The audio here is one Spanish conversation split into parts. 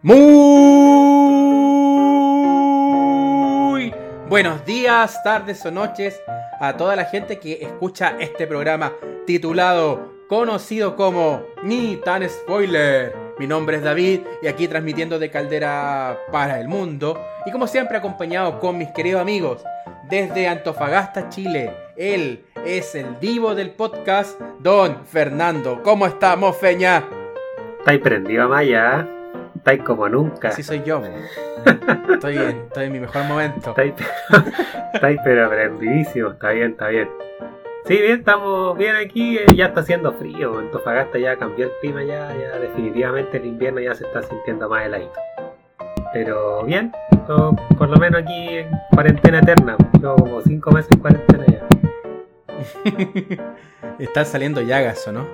Muy buenos días, tardes o noches a toda la gente que escucha este programa titulado, conocido como Ni tan spoiler. Mi nombre es David y aquí transmitiendo de Caldera para el mundo y como siempre acompañado con mis queridos amigos desde Antofagasta, Chile. Él es el divo del podcast, Don Fernando. ¿Cómo estamos, Feña? Estáis prendido, Maya. Estáis como nunca. Así soy yo. Estoy en, estoy en mi mejor momento. Estáis, pero prendidísimo. Está bien, está bien. Sí, bien, estamos bien aquí. eh, Ya está haciendo frío. Antofagasta ya cambió el clima. Ya, ya definitivamente el invierno ya se está sintiendo más heladito. Pero bien, todo- por lo menos aquí en cuarentena eterna. Llevo como cinco meses en cuarentena ya. Están saliendo llagas, ¿o no?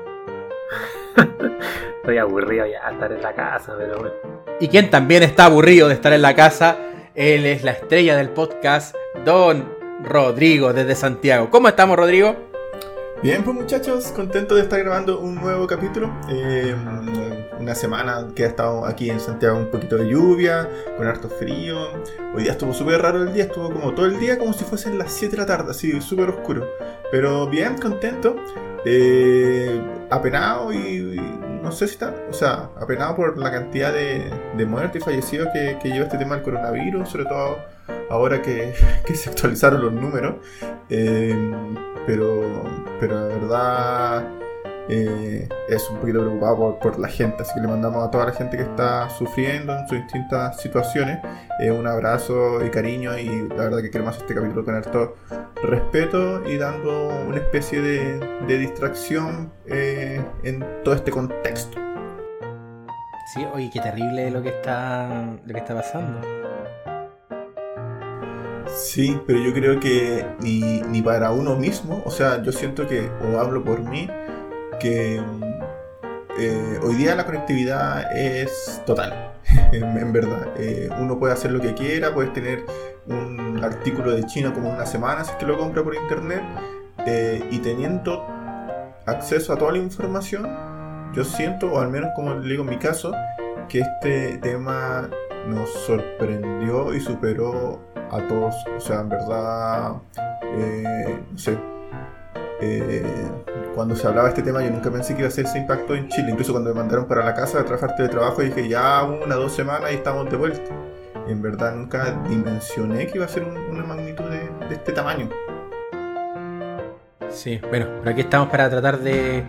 Estoy aburrido ya de estar en la casa, pero bueno. Y quien también está aburrido de estar en la casa, él es la estrella del podcast, Don Rodrigo desde Santiago. ¿Cómo estamos, Rodrigo? Bien, pues muchachos, contento de estar grabando un nuevo capítulo. Eh, una semana que ha estado aquí en Santiago un poquito de lluvia, con harto frío. Hoy día estuvo súper raro el día, estuvo como todo el día como si fuesen las 7 de la tarde, así súper oscuro. Pero bien, contento. Eh, apenado y, no sé si está, o sea, apenado por la cantidad de, de muertos y fallecidos que, lleva este tema del coronavirus, sobre todo ahora que, que se actualizaron los números. Eh, pero, pero la verdad eh, es un poquito preocupado por, por la gente, así que le mandamos a toda la gente que está sufriendo en sus distintas situaciones eh, un abrazo y cariño y la verdad que queremos este capítulo con harto respeto y dando una especie de, de distracción eh, en todo este contexto. Sí, oye, qué terrible lo que está, lo que está pasando. Sí, pero yo creo que ni, ni para uno mismo, o sea, yo siento que, o hablo por mí, que eh, hoy día la conectividad es total, en, verdad. Eh, uno puede hacer lo que quiera, puedes tener un artículo de China como una semana si es que lo compra por internet, eh, y teniendo acceso a toda la información, yo siento, o al menos como le digo en mi caso, que este tema nos sorprendió y superó a todos. O sea, en verdad, no sé. Eh, cuando se hablaba de este tema, yo nunca pensé que iba a ser ese impacto en Chile. Incluso cuando me mandaron para la casa a trabajar teletrabajo, dije ya una, dos semanas y estamos de vuelta. Y en verdad nunca dimensioné que iba a ser un- una magnitud de, de este tamaño. Sí, bueno, pero aquí estamos para tratar de,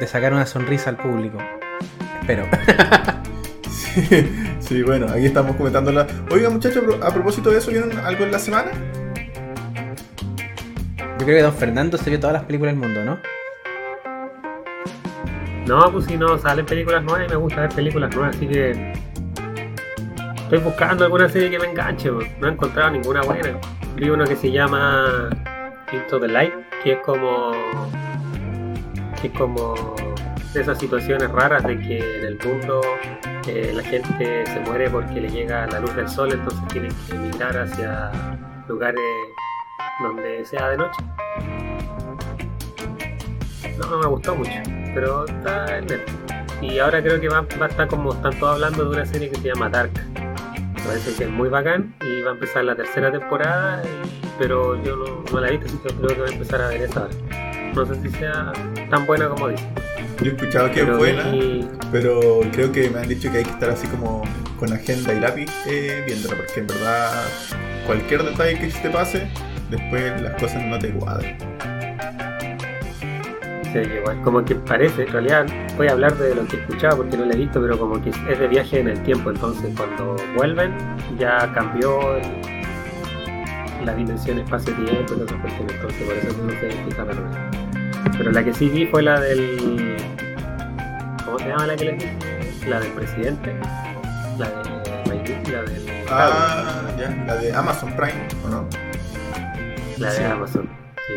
de sacar una sonrisa al público. Espero. Sí, sí, bueno, aquí estamos comentándola. Oiga, muchachos, a propósito de eso, ¿vieron algo en la semana? Yo creo que Don Fernando se vio todas las películas del mundo, ¿no? No, pues si no salen películas nuevas y me gusta ver películas nuevas, así que estoy buscando alguna serie que me enganche, no he encontrado ninguna buena. Vi uno que se llama Into the Light, que es como que es como de esas situaciones raras de que en el mundo eh, la gente se muere porque le llega la luz del sol, entonces tienen que emigrar hacia lugares donde sea de noche. No, no me gustó mucho, pero está en Netflix. Y ahora creo que va, va a estar como están todos hablando de una serie que se llama Dark. Parece que es muy bacán y va a empezar la tercera temporada, pero yo no, no la he visto, así que creo que voy a empezar a ver esa ahora. No sé si sea tan buena como dicen. Yo he escuchado que es buena. vi- Pero creo que me han dicho que hay que estar así como con agenda y lápiz eh, viéndola, porque en verdad cualquier detalle que se te pase, después las cosas no te cuadran. Sí, igual, como que parece, en realidad voy a hablar de lo que he escuchado porque no lo he visto, pero como que es de viaje en el tiempo, entonces cuando vuelven ya cambió el- la dimensión espacio-tiempo y esas cuestiones, entonces por eso no se explica verdad. Pero la que sí vi fue la del... ¿Cómo se llama la que le vi? La del presidente, la de la del... Ah, ya, la de Amazon Prime, ¿o no? La de sí. Amazon, sí.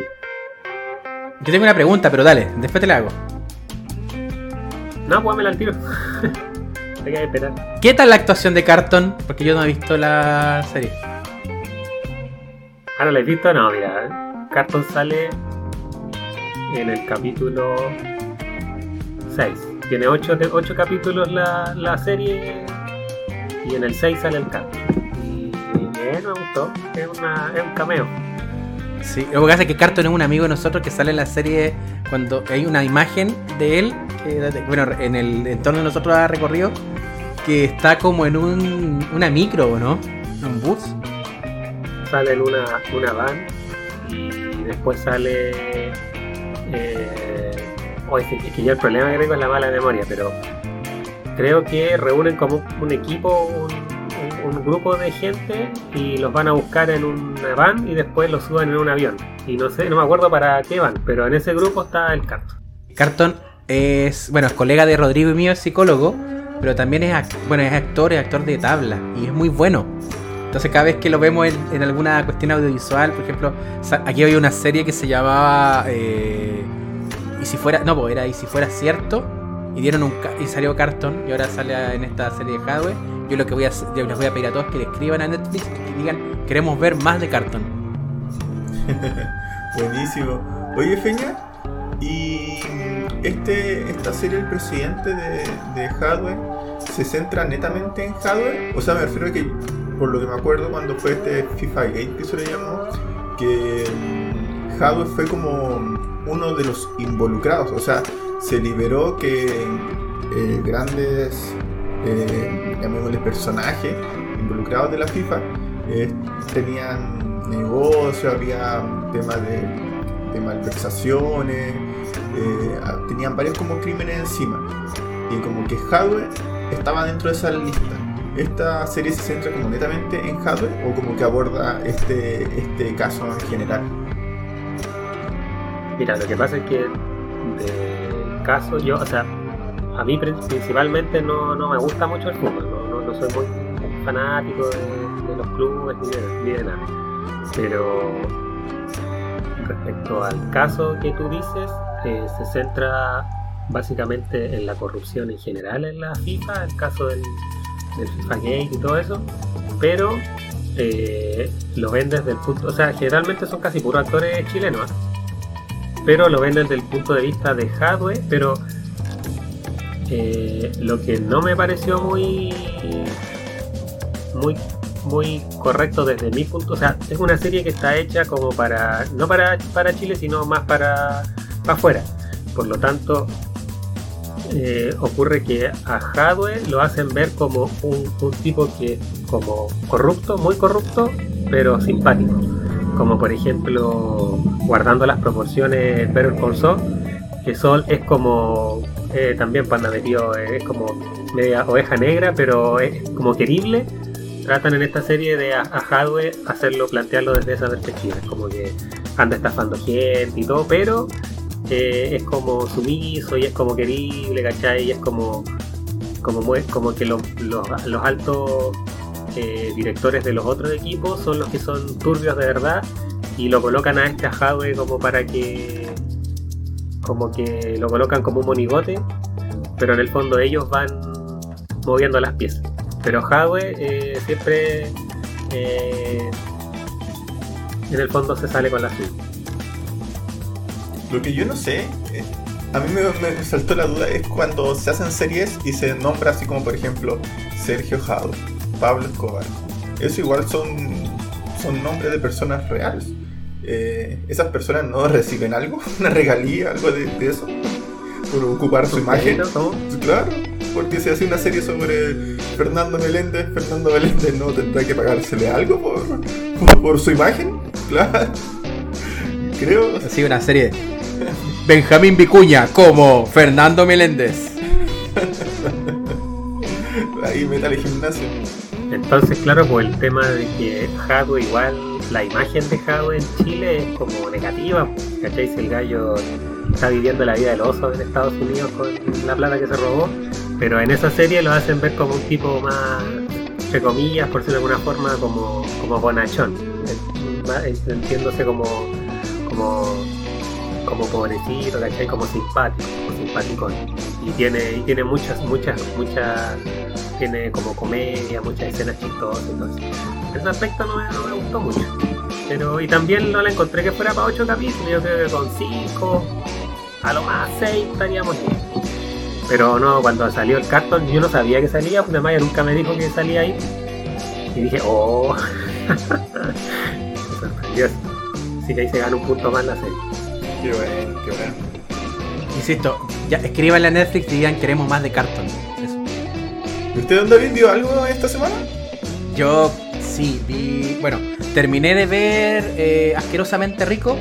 Yo tengo una pregunta, pero dale, después te la hago. No, pues al tiro. Hay que esperar. ¿Qué tal la actuación de Carton? Porque yo no he visto la serie. Ah, ¿no la has visto? No, mira. Carton sale en el capítulo 6. Tiene 8, capítulos la, la serie y en el 6 sale el canto. Y, y bien, me gustó, es, una, es un cameo. Sí, lo que pasa es que Carton es un amigo de nosotros que sale en la serie cuando hay una imagen de él, que, bueno, en el entorno de nosotros ha recorrido, que está como en un, una micro, ¿no? Un bus. Sale en una, una van y después sale... Eh, es que ya el problema que tengo es la mala memoria, pero creo que reúnen como un equipo, un, un- grupo de gente y los van a buscar en una van y después los suben en un avión. Y no sé, no me acuerdo para qué van, pero en ese grupo está el canto. Carton es, bueno, es colega de Rodrigo y mío, es psicólogo, pero también es, bueno, es actor, es actor de tabla y es muy bueno. Entonces cada vez que lo vemos en, alguna cuestión audiovisual, por ejemplo, aquí había una serie que se llamaba eh, y si fuera, no, pues era y si fuera cierto y dieron un y salió Carton y ahora sale en esta serie de Hadwe. Yo lo que voy a les voy a pedir a todos que le escriban a Netflix y digan queremos ver más de Carton. Buenísimo. Oye, Feña, y este, esta serie, El presidente de, de ¿se centra netamente en Hadwe? O sea, me refiero a que, por lo que me acuerdo, cuando fue este FIFA Gate que se le llamó, que mm, Hadwe fue como uno de los involucrados. O sea, se liberó que eh, grandes, eh, personajes involucrados de la FIFA, eh, tenían negocio, había temas de, de malversaciones, eh, tenían varios como crímenes encima. Y como que Hadwe estaba dentro de esa lista. ¿Esta serie se centra como netamente en Hadwe o como que aborda este, este caso en general? Mira, lo que pasa es que caso, yo, o sea, a mí prin- principalmente no, no me gusta mucho el fútbol, no, no, no soy muy fanático de, de los clubes ni de, ni de nada. Pero respecto al caso que tú dices, eh, se centra básicamente en la corrupción en general en la FIFA, el caso del, del FIFA Gate y todo eso, pero eh, lo ven desde el punto, o sea, generalmente son casi puros actores chilenos, ¿ah? Pero lo ven desde el punto de vista de Hadwe, pero eh, lo que no me pareció muy muy muy correcto desde mi punto, o sea, es una serie que está hecha como para no para para Chile, sino más para para afuera. Por lo tanto, eh, ocurre que a Hadwe lo hacen ver como un, un tipo que como corrupto, muy corrupto, pero simpático. Como por ejemplo, guardando las proporciones Better Call Saul, que Sol es como eh, también panda metido, eh, es como media oveja negra, pero es como querible. Tratan en esta serie de a, Hadwe hacerlo, plantearlo desde esa perspectiva. Es como que anda estafando gente y todo, pero eh, es como sumiso y es como querible, ¿cachai? Y es como, como, que los, los altos directores de los otros equipos son los que son turbios de verdad y lo colocan a este a Hadwe como para que como que lo colocan como un monigote pero en el fondo ellos van moviendo las piezas. Pero Hadwe eh, siempre eh, en el fondo se sale con la suya. Lo que yo no sé, eh, a mí me, me saltó la duda, es cuando se hacen series y se nombra así como por ejemplo Sergio Jado, Pablo Escobar. Eso igual son, son nombres de personas reales. Eh, ¿Esas personas no reciben algo? ¿Una regalía? ¿Algo de, de eso? ¿Por ocupar su imagen? Claro, porque si hace una serie sobre Fernando Meléndez, Fernando Meléndez no tendrá que pagársele algo por, por, por su imagen. Claro. Creo. Así una serie. Benjamín Vicuña como Fernando Meléndez. Ahí meta al gimnasio. Entonces, claro, pues el tema de que Hadwe igual, la imagen de Hadwe en Chile es como negativa, ¿cachai? Si el gallo está viviendo la vida del oso en Estados Unidos con la plata que se robó, pero en esa serie lo hacen ver como un tipo más, entre comillas, por decirlo de alguna forma, como, como bonachón, entiéndose como, como, como pobrecito, ¿cachai? Como simpático, como simpático. Y tiene, y tiene muchas, muchas, muchas tiene como comedia, muchas escenas chistosas, entonces ese aspecto no me, no me gustó mucho. Pero, y también no la encontré que fuera para 8 capítulos, yo creo que con 5, a lo más 6 estaríamos bien. Pero no, cuando salió el cartón yo no sabía que salía, porque Maya nunca me dijo que salía ahí. Y dije, oh. Me sorprendió. Así que ahí se gana un punto más la serie. Qué bueno, qué bueno. Insisto, ya escríbanle a Netflix y digan queremos más de Carton. Eso. ¿Y ¿Usted dónde David vio algo esta semana? Yo sí vi. Bueno, terminé de ver eh, Asquerosamente Rico,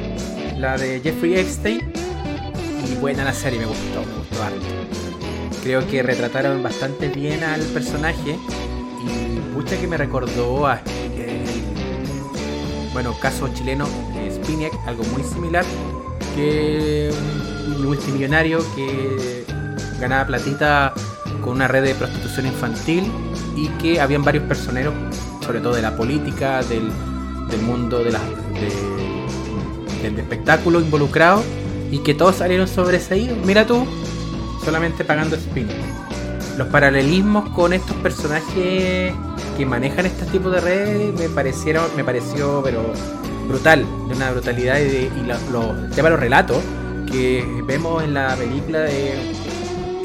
la de Jeffrey Epstein. Y buena la serie, me gustó, me gustó harto. Creo que retrataron bastante bien al personaje. Y mucha que me recordó a. eh, bueno, caso chileno, eh, Spinac, algo muy similar. Que un multimillonario que ganaba platita con una red de prostitución infantil y que habían varios personeros, sobre todo de la política, del, del mundo de del espectáculo involucrado y que todos salieron sobreseídos. Mira tú, solamente pagando spin. Los paralelismos con estos personajes que manejan este tipo de redes me parecieron, me pareció pero brutal, de una brutalidad y, de, y los, el tema de los relatos que vemos en la película de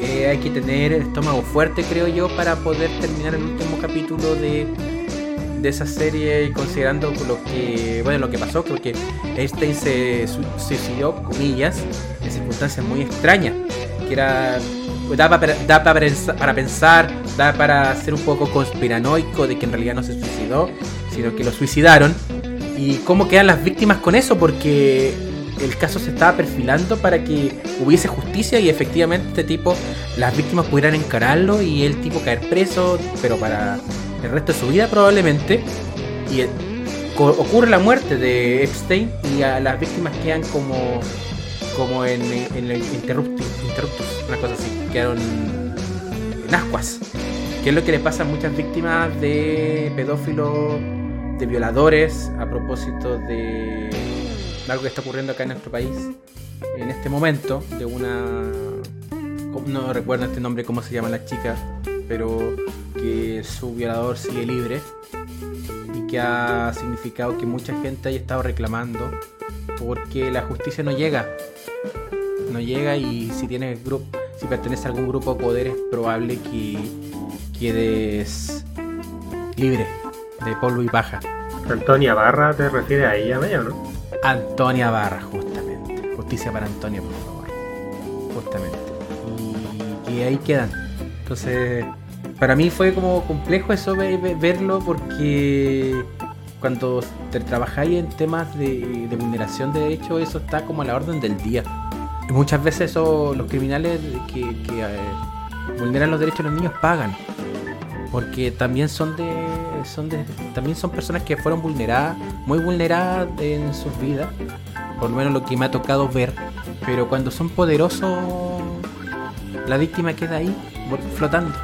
eh, hay que tener el estómago fuerte, creo yo, para poder terminar el último capítulo de, de esa serie, considerando lo que, bueno, lo que pasó, porque Einstein se su- suicidó, comillas, en circunstancias muy extrañas, que era da, para, da para, pensa- para pensar, da para ser un poco conspiranoico de que en realidad no se suicidó, sino que lo suicidaron. ¿Y cómo quedan las víctimas con eso? Porque el caso se estaba perfilando para que hubiese justicia y efectivamente este tipo, las víctimas pudieran encararlo y el tipo caer preso, pero para el resto de su vida probablemente. Y ocurre la muerte de Epstein y a las víctimas quedan como como en, en el interruptus, interruptus, una cosa así, quedaron en ascuas. Que es lo que le pasa a muchas víctimas de pedófilos, de violadores, a propósito de algo que está ocurriendo acá en nuestro país en este momento, de una... No recuerdo este nombre, cómo se llama la chica, pero que su violador sigue libre y que ha significado que mucha gente haya estado reclamando porque la justicia no llega. No llega y si tienes grupo, si perteneces a algún grupo de poder es probable que quedes libre de polvo y paja. Antonia Barra, ¿te refieres a ella, no? Antonia Barra, justamente. Justicia para Antonia, por favor. Justamente. Y, ahí quedan. Entonces, para mí fue como complejo eso ve- ve- verlo porque cuando te trabajáis en temas de, vulneración de derechos, eso está como a la orden del día. Y muchas veces eso, los criminales que, que, eh, vulneran los derechos de los niños pagan. Porque también son de, También son personas que fueron vulneradas, muy vulneradas en sus vidas. Por lo menos lo que me ha tocado ver. Pero cuando son poderosos, la víctima queda ahí, flotando.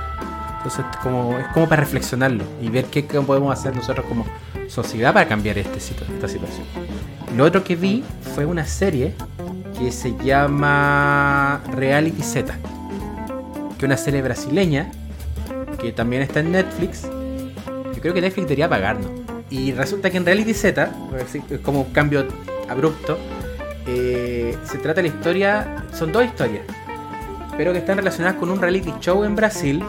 Entonces como, es como para reflexionarlo y ver qué, podemos hacer nosotros como sociedad para cambiar este, esta situación. Lo otro que vi fue una serie que se llama Reality Z, que es una serie brasileña que también está en Netflix. Yo creo que Netflix debería pagarnos. Y resulta que en Reality Z, es como un cambio abrupto, eh, se trata de la historia, son dos historias, pero que están relacionadas con un reality show en Brasil,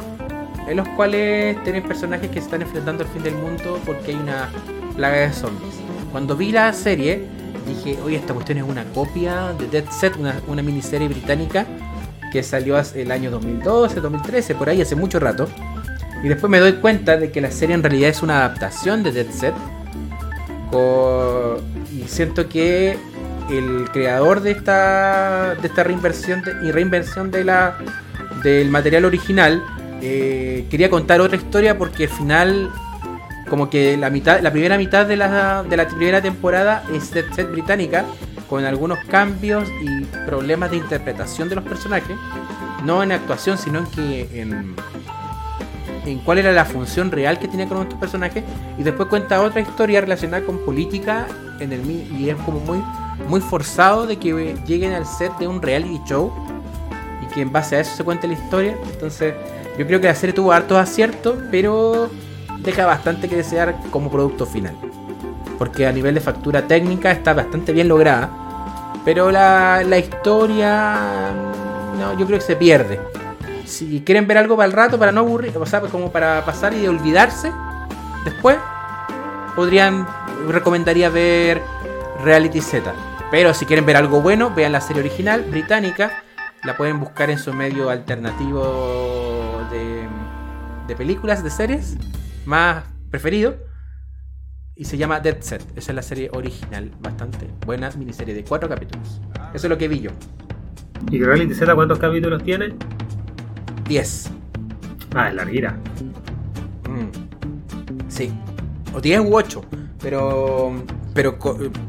en los cuales tienen personajes que se están enfrentando al fin del mundo porque hay una plaga de zombies. Cuando vi la serie, dije, oye, esta cuestión es una copia de Dead Set, una, una miniserie británica que salió el año 2012, 2013, por ahí hace mucho rato. Y después me doy cuenta de que la serie en realidad es una adaptación de Dead Set. Y siento que el creador de esta, de esta reinversión y reinversión de la, del material original eh, quería contar otra historia porque al final como que la mitad la primera mitad de la, de la primera temporada es Dead Set británica con algunos cambios y problemas de interpretación de los personajes no en actuación sino en que en, en cuál era la función real que tenía con estos personajes y después cuenta otra historia relacionada con política en el y es como muy muy forzado de que lleguen al set de un reality show y que en base a eso se cuente la historia. Entonces yo creo que la serie tuvo hartos aciertos pero deja bastante que desear como producto final. Porque a nivel de factura técnica está bastante bien lograda pero la, la historia no yo creo que se pierde si quieren ver algo para el rato, para no aburrir, o sea, como para pasar y olvidarse, después podrían, recomendaría ver Reality Z. Pero si quieren ver algo bueno, vean la serie original británica. La pueden buscar en su medio alternativo de, de películas, de series, más preferido. Y se llama Dead Set. Esa es la serie original. Bastante buena miniserie de cuatro capítulos. Eso es lo que vi yo. ¿Y Reality Z cuántos capítulos tiene? 10. Ah, es larguita. Mm. Sí. O 10 u 8. Pero. Pero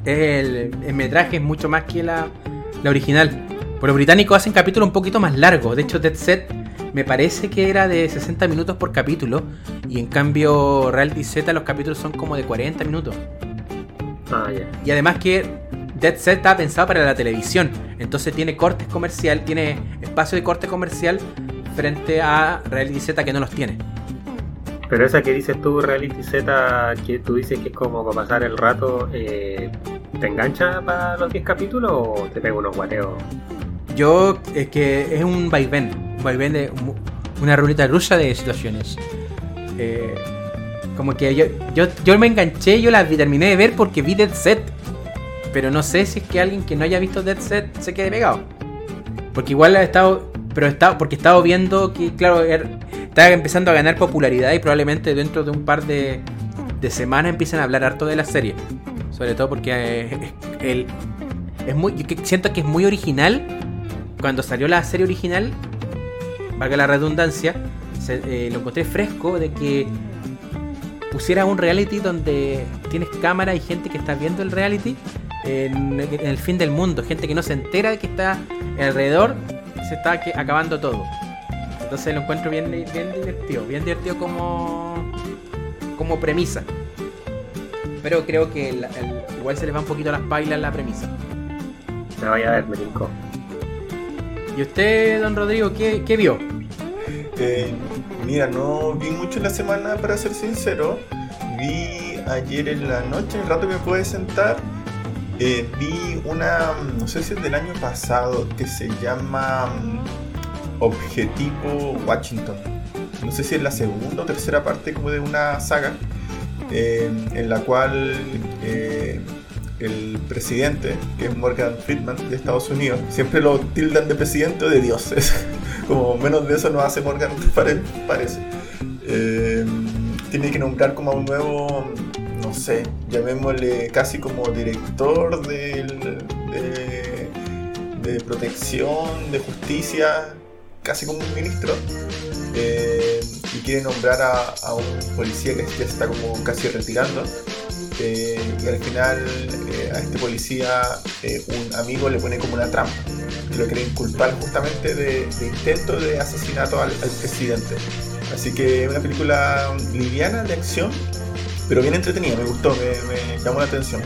el, el metraje es mucho más que la, la original. Por los británicos hacen capítulos un poquito más largos. De hecho, Dead Set me parece que era de 60 minutos por capítulo. Y en cambio, Reality Z los capítulos son como de 40 minutos. Ah, ya. Y además que Dead Set está pensado para la televisión. Entonces tiene cortes comercial, tiene espacio de corte comercial frente a Reality Z que no los tiene. Pero esa que dices tú, Reality Z, que tú dices que es como para pasar el rato, eh, ¿te engancha para los 10 capítulos o te pega unos guateos? Yo, es que es un vaivén, un vaivén de una ruleta rusa de situaciones. Eh, como que yo, yo, yo me enganché, yo la terminé de ver porque vi Dead Set. Pero no sé si es que alguien que no haya visto Dead Set se quede pegado. Porque igual ha estado. Pero estado, porque he estado viendo que, claro, er- está empezando a ganar popularidad y probablemente dentro de un par de, de semanas empiecen a hablar harto de la serie. Sobre todo porque eh, el, es muy, siento que es muy original. Cuando salió la serie original, valga la redundancia, se- eh, lo encontré fresco de que pusiera un reality donde tienes cámara y gente que está viendo el reality en el fin del mundo, gente que no se entera de que está alrededor, se está que- acabando todo. Entonces lo encuentro bien, bien divertido, bien divertido como, como premisa. Pero creo que el- el- igual se les va un poquito las bailas la premisa. Me vaya a ver, me tincó. ¿Y usted, don Rodrigo, qué, qué vio? Eh, mira, no vi mucho en la semana, para ser sincero. Vi ayer en la noche, el rato que me pude sentar. Eh, vi una, no sé si es del año pasado, que se llama mm, Objetivo Washington. No sé si es la segunda o tercera parte como de una saga. eh, en la cual eh, el presidente, que es Morgan Friedman de Estados Unidos, siempre lo tildan de presidente o de Dios. Es como menos de eso no hace Morgan, pare- parece. Eh, tiene que nombrar como a un nuevo, no sé, llamémosle casi como director de, de protección, de justicia, casi como un ministro. Eh, y quiere nombrar a, un policía que ya está como casi retirando. Eh, y al final eh, a este policía un amigo le pone como una trampa y lo quieren culpar justamente de, intento de asesinato al, presidente. Así que una película liviana de acción, pero bien entretenida, me gustó, me, me llamó la atención.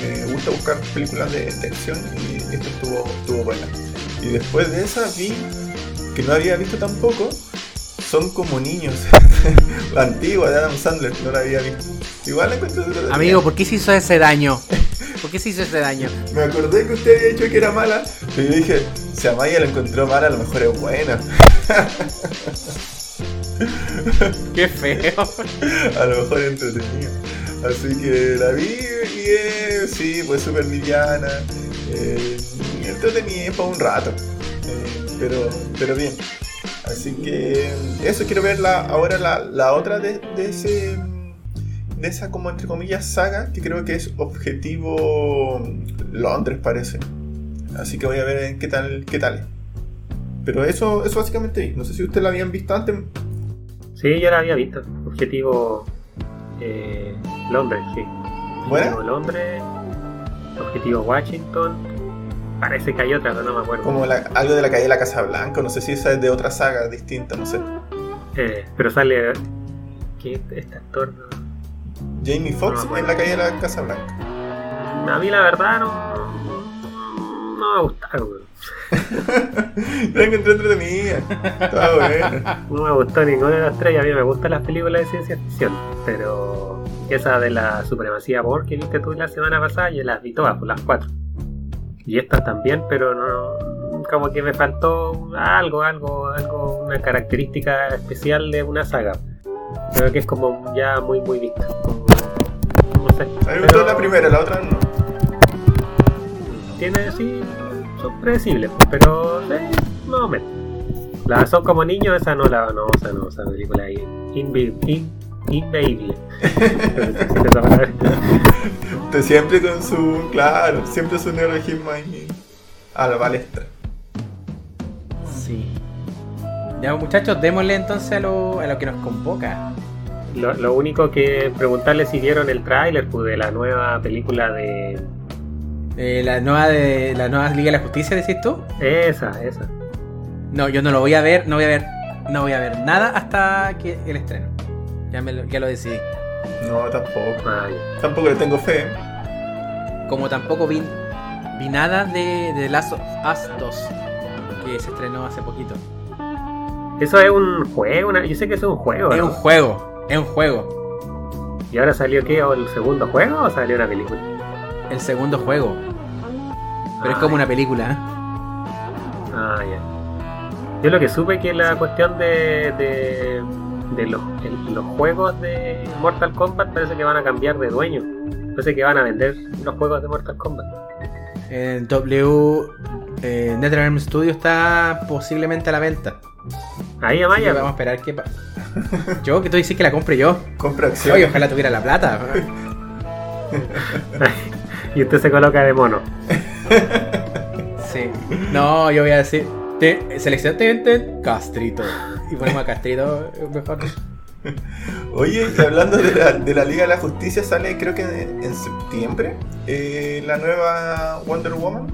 Me gusta buscar películas de, de acción y esto estuvo, estuvo buena. Y después de esa vi, que no había visto tampoco, son como niños. la antigua de Adam Sandler, no la había visto. Igual la encuentro. Amigo, ¿por qué se hizo ese daño? ¿Por qué se hizo ese daño? Me acordé que usted había dicho que era mala, pero yo dije, si Amaya la encontró mala, a lo mejor es buena. Qué feo. A lo mejor es entretenida. Así que la vi eh, sí, pues súper liviana. Eh, entretenida para un rato. Eh, pero, pero bien. Así que eso quiero ver la, ahora la, la otra de, de ese de esa como entre comillas saga que creo que es Objetivo Londres parece. Así que voy a ver qué tal qué tal. Pero eso eso básicamente no sé si ustedes la habían visto antes. Sí, yo la había visto. Objetivo eh, Londres, sí. ¿Buena? Objetivo Londres, Objetivo Washington. Parece que hay otra, pero no me acuerdo. Como la- algo de la calle de la Casa Blanca, no sé si esa es de otra saga distinta, no sé. Eh, pero sale. ¿Qué este actor? no- Jamie Foxx No, en la calle de la Casa Blanca. A mí la verdad no. No me gustaron, weón. La encontré entretenida. Buena. No me gustó ninguna de las tres. A mí me gustan las películas de ciencia ficción. Pero esa de la supremacía Borg que viste tú la semana pasada, yo las vi todas, por las cuatro. Y estas también, pero no. como que me faltó algo, algo, algo, una característica especial de una saga. Creo que es como ya muy, muy vista. No sé. A mí me gustó la primera, la otra no. Tiene, sí, son predecibles, pero eh, más o menos. La son como niños, esa no la, no, esa no, esa película ahí. Invi- in- Inveíble. Esa palabra. Usted siempre con su. Claro, siempre su neologismo ahí a la palestra. Sí. Ya muchachos, démosle entonces a lo, a lo que nos convoca. Lo, lo único que preguntarle si vieron el tráiler pues, de la nueva película de... Eh, la nueva de la nueva Liga de la Justicia, decís tú? Esa, esa. No, yo no lo voy a ver, no voy a ver, no voy a ver nada hasta que el estreno. Ya me lo, ya lo decidí. No, tampoco. Ya. Tampoco le tengo fe. Como tampoco vi, vi nada de, de Last of Us 2, que se estrenó hace poquito. Eso es un juego, una- yo sé que eso es un juego. Es ¿no? un juego, es un juego. ¿Y ahora salió qué? ¿O ¿El segundo juego o salió una película? El segundo juego. Pero es como una película, ¿eh? Ah, ya. Yo lo que supe que la cuestión de, de, de los, el- los juegos de Mortal Kombat parece que van a cambiar de dueño. Parece que van a vender los juegos de Mortal Kombat. En W eh, NetherRealm Studio está posiblemente a la venta. Ahí Amaya. vamos a esperar que pa- Yo, que tú dices que la compre yo. Compra acción. Oye, ojalá tuviera la plata. y usted se coloca de mono. Sí. No, yo voy a decir. Te, ten, Castrito. Y ponemos a Castrito mejor. Oye, y hablando de la, de la Liga de la Justicia, sale creo que en septiembre eh, la nueva Wonder Woman.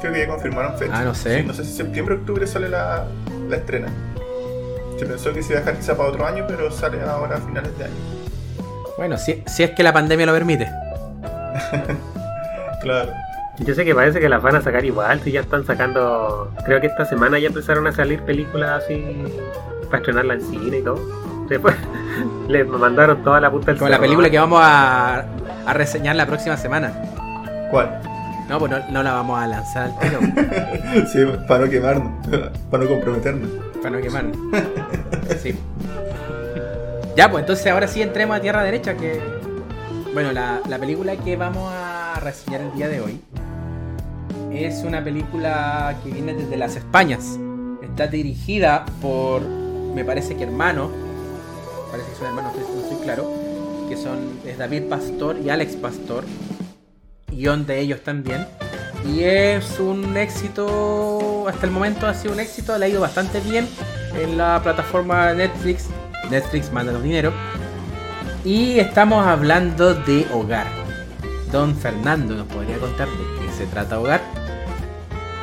Creo que ya confirmaron fecha. Ah, no sé. Sí, no sé si septiembre o octubre sale la, la estrena. Se pensó que se iba a dejar quizá para otro año, pero sale ahora a finales de año. Bueno, si, si es que la pandemia lo permite. Claro. Yo sé que parece que las van a sacar igual, si ya están sacando. Creo que esta semana ya empezaron a salir películas así para estrenarla en cine y todo. Después le mandaron toda la puta del Como la película que vamos a, a reseñar la próxima semana. ¿Cuál? No, pues no, no la vamos a lanzar al tiro. Sí, para no quemarnos, para no comprometernos. Para no quemar. Sí. Ya, pues entonces ahora sí entremos a tierra derecha. Que. Bueno, la, la película que vamos a reseñar el día de hoy es una película que viene desde las Españas. Está dirigida por, me parece que hermanos, parece que son hermanos, no estoy- no estoy claro, que son es David Pastor y Alex Pastor, guion de ellos también. Y es un éxito, hasta el momento ha sido un éxito, le ha ido bastante bien en la plataforma Netflix. Netflix manda los dinero. Y estamos hablando de Hogar. Don Fernando nos podría contar de qué se trata Hogar.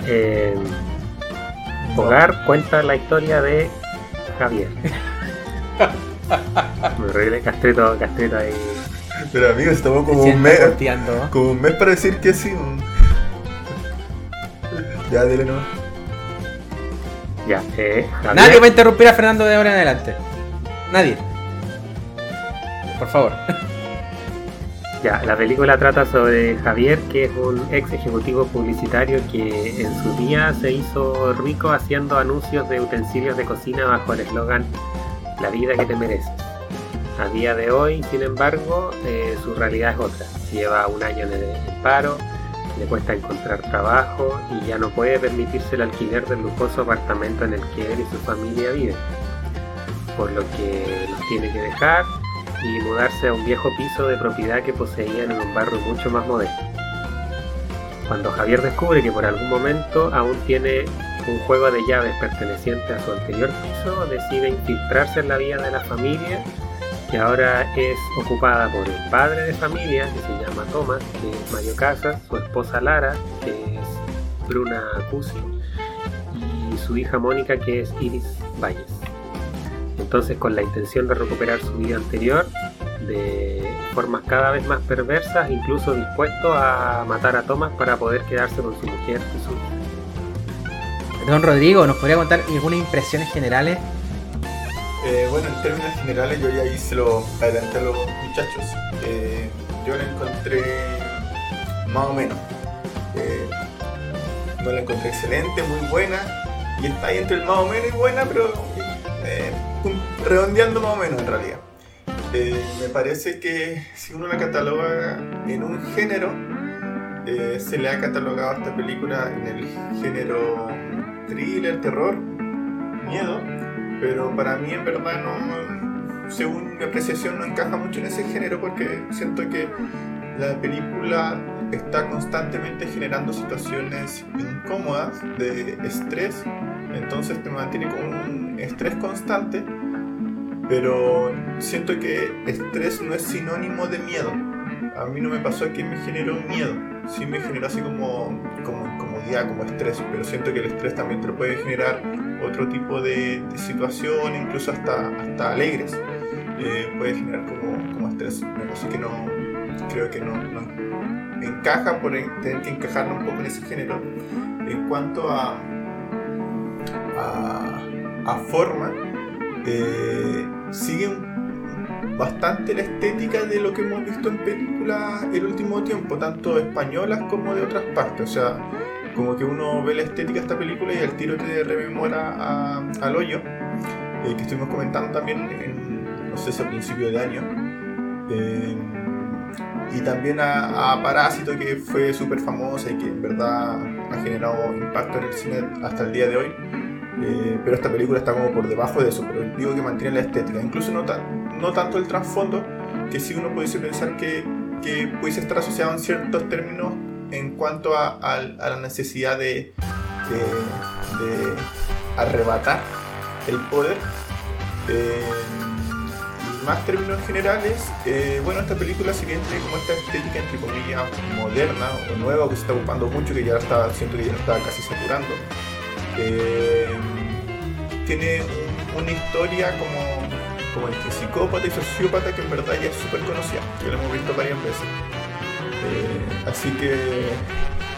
Eh, Hogar cuenta la historia de Javier. Me reí de Castrito, Castrito ahí. Pero amigo, se tomó como un mes. Como un mes para decir que sí. Ya, dile nomás. Ya, eh, Javier. Nadie va a interrumpir a Fernando de ahora en adelante. Nadie. Por favor. Ya, la película trata sobre Javier, que es un ex ejecutivo publicitario que en su día se hizo rico haciendo anuncios de utensilios de cocina bajo el eslogan La vida que te mereces. A día de hoy, sin embargo, eh, su realidad es otra. Lleva un año en paro, le cuesta encontrar trabajo y ya no puede permitirse el alquiler del lujoso apartamento en el que él y su familia viven. Por lo que los tiene que dejar y mudarse a un viejo piso de propiedad que poseían en un barrio mucho más modesto. Cuando Javier descubre que por algún momento aún tiene un juego de llaves perteneciente a su anterior piso, decide infiltrarse en la vida de la familia, que ahora es ocupada por el padre de familia, que se llama Thomas, que es Mario Casas, su esposa Lara, que es Bruna Cusi, y su hija Mónica, que es Iris Valles. Entonces, con la intención de recuperar su vida anterior, de formas cada vez más perversas, incluso dispuesto a matar a Thomas para poder quedarse con su mujer y su hija. Don Rodrigo, ¿nos podría contar algunas impresiones generales? Eh, bueno, en términos generales, yo ya hice lo adelanté a los muchachos. Eh, yo la encontré más o menos. Eh, no la encontré excelente, muy buena. Y está ahí entre el más o menos y buena, pero eh, redondeando más o menos en realidad. Eh, me parece que si uno la cataloga en un género, eh, se le ha catalogado a esta película en el género thriller, terror, miedo, pero para mí en verdad no, según mi apreciación no encaja mucho en ese género porque siento que la película está constantemente generando situaciones incómodas de estrés, entonces te mantiene con un estrés constante, pero siento que estrés no es sinónimo de miedo. A mí no me pasó que me generó miedo, sí me generó así como, como incomodidad, como estrés, pero siento que el estrés también te puede generar otro tipo de, situación, incluso hasta, hasta alegres. Eh, puede generar como, como estrés, así que no, creo que no, encaja por tener que encajarlo un poco en ese género. En cuanto a, a, forma, eh, siguen bastante la estética de lo que hemos visto en películas el último tiempo, tanto españolas como de otras partes. O sea, como que uno ve la estética de esta película y el tiro te rememora al hoyo, eh, que estuvimos comentando también no sé si a principio de año. Eh, y también a, Parásito, que fue súper famosa y que en verdad ha generado impacto en el cine hasta el día de hoy. Eh, pero esta película está como por debajo de eso, pero digo que mantiene la estética. Incluso no, no tanto el trasfondo, que sí uno pudiese pensar que, que pudiese estar asociado en ciertos términos en cuanto a, la necesidad de, arrebatar el poder. Eh, más términos generales, eh, bueno, esta película si bien tiene como esta estética entre comillas moderna o nueva que se está ocupando mucho, que ya está, siento que ya está casi saturando, tiene una historia como, como entre psicópata y sociópata que en verdad ya es súper conocida, que lo hemos visto varias veces. Eh, así que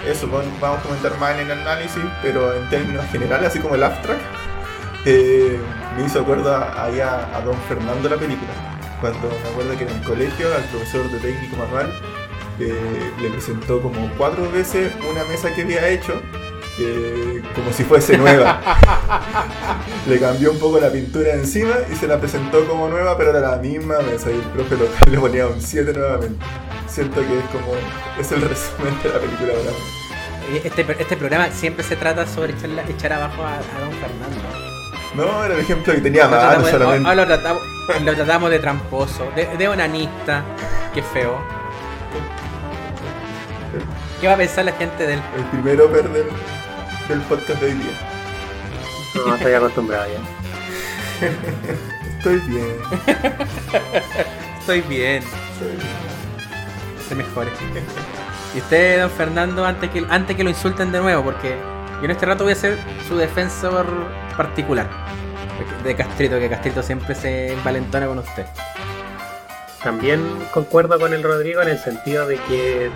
eso, vamos a comentar más en el análisis, pero en términos generales, así como el abstract, eh, me hizo acuerdo ahí a, Don Fernando la película. Cuando me acuerdo que en el colegio al profesor de técnico manual eh, le presentó como cuatro veces una mesa que había hecho como si fuese nueva. le cambió un poco la pintura encima y se la presentó como nueva, pero era la misma mesa y el profe local le ponía un 7 nuevamente. Siento que es como. es el resumen de la película Este, este programa siempre se trata sobre echar, echar abajo a, Don Fernando. No, era el ejemplo que tenía más solamente. lo, tratamos, lo tratamos de tramposo, de, de onanista. Qué feo. ¿Qué va a pensar la gente del. El primero perder del podcast de hoy día. No, estoy acostumbrado ya. estoy bien. estoy bien. Se mejore. Y usted, don Fernando, antes que, antes que lo insulten de nuevo, porque yo en este rato voy a ser su defensor particular. De Castrito, que Castrito siempre se envalentona con usted. También concuerdo con el Rodrigo en el sentido de que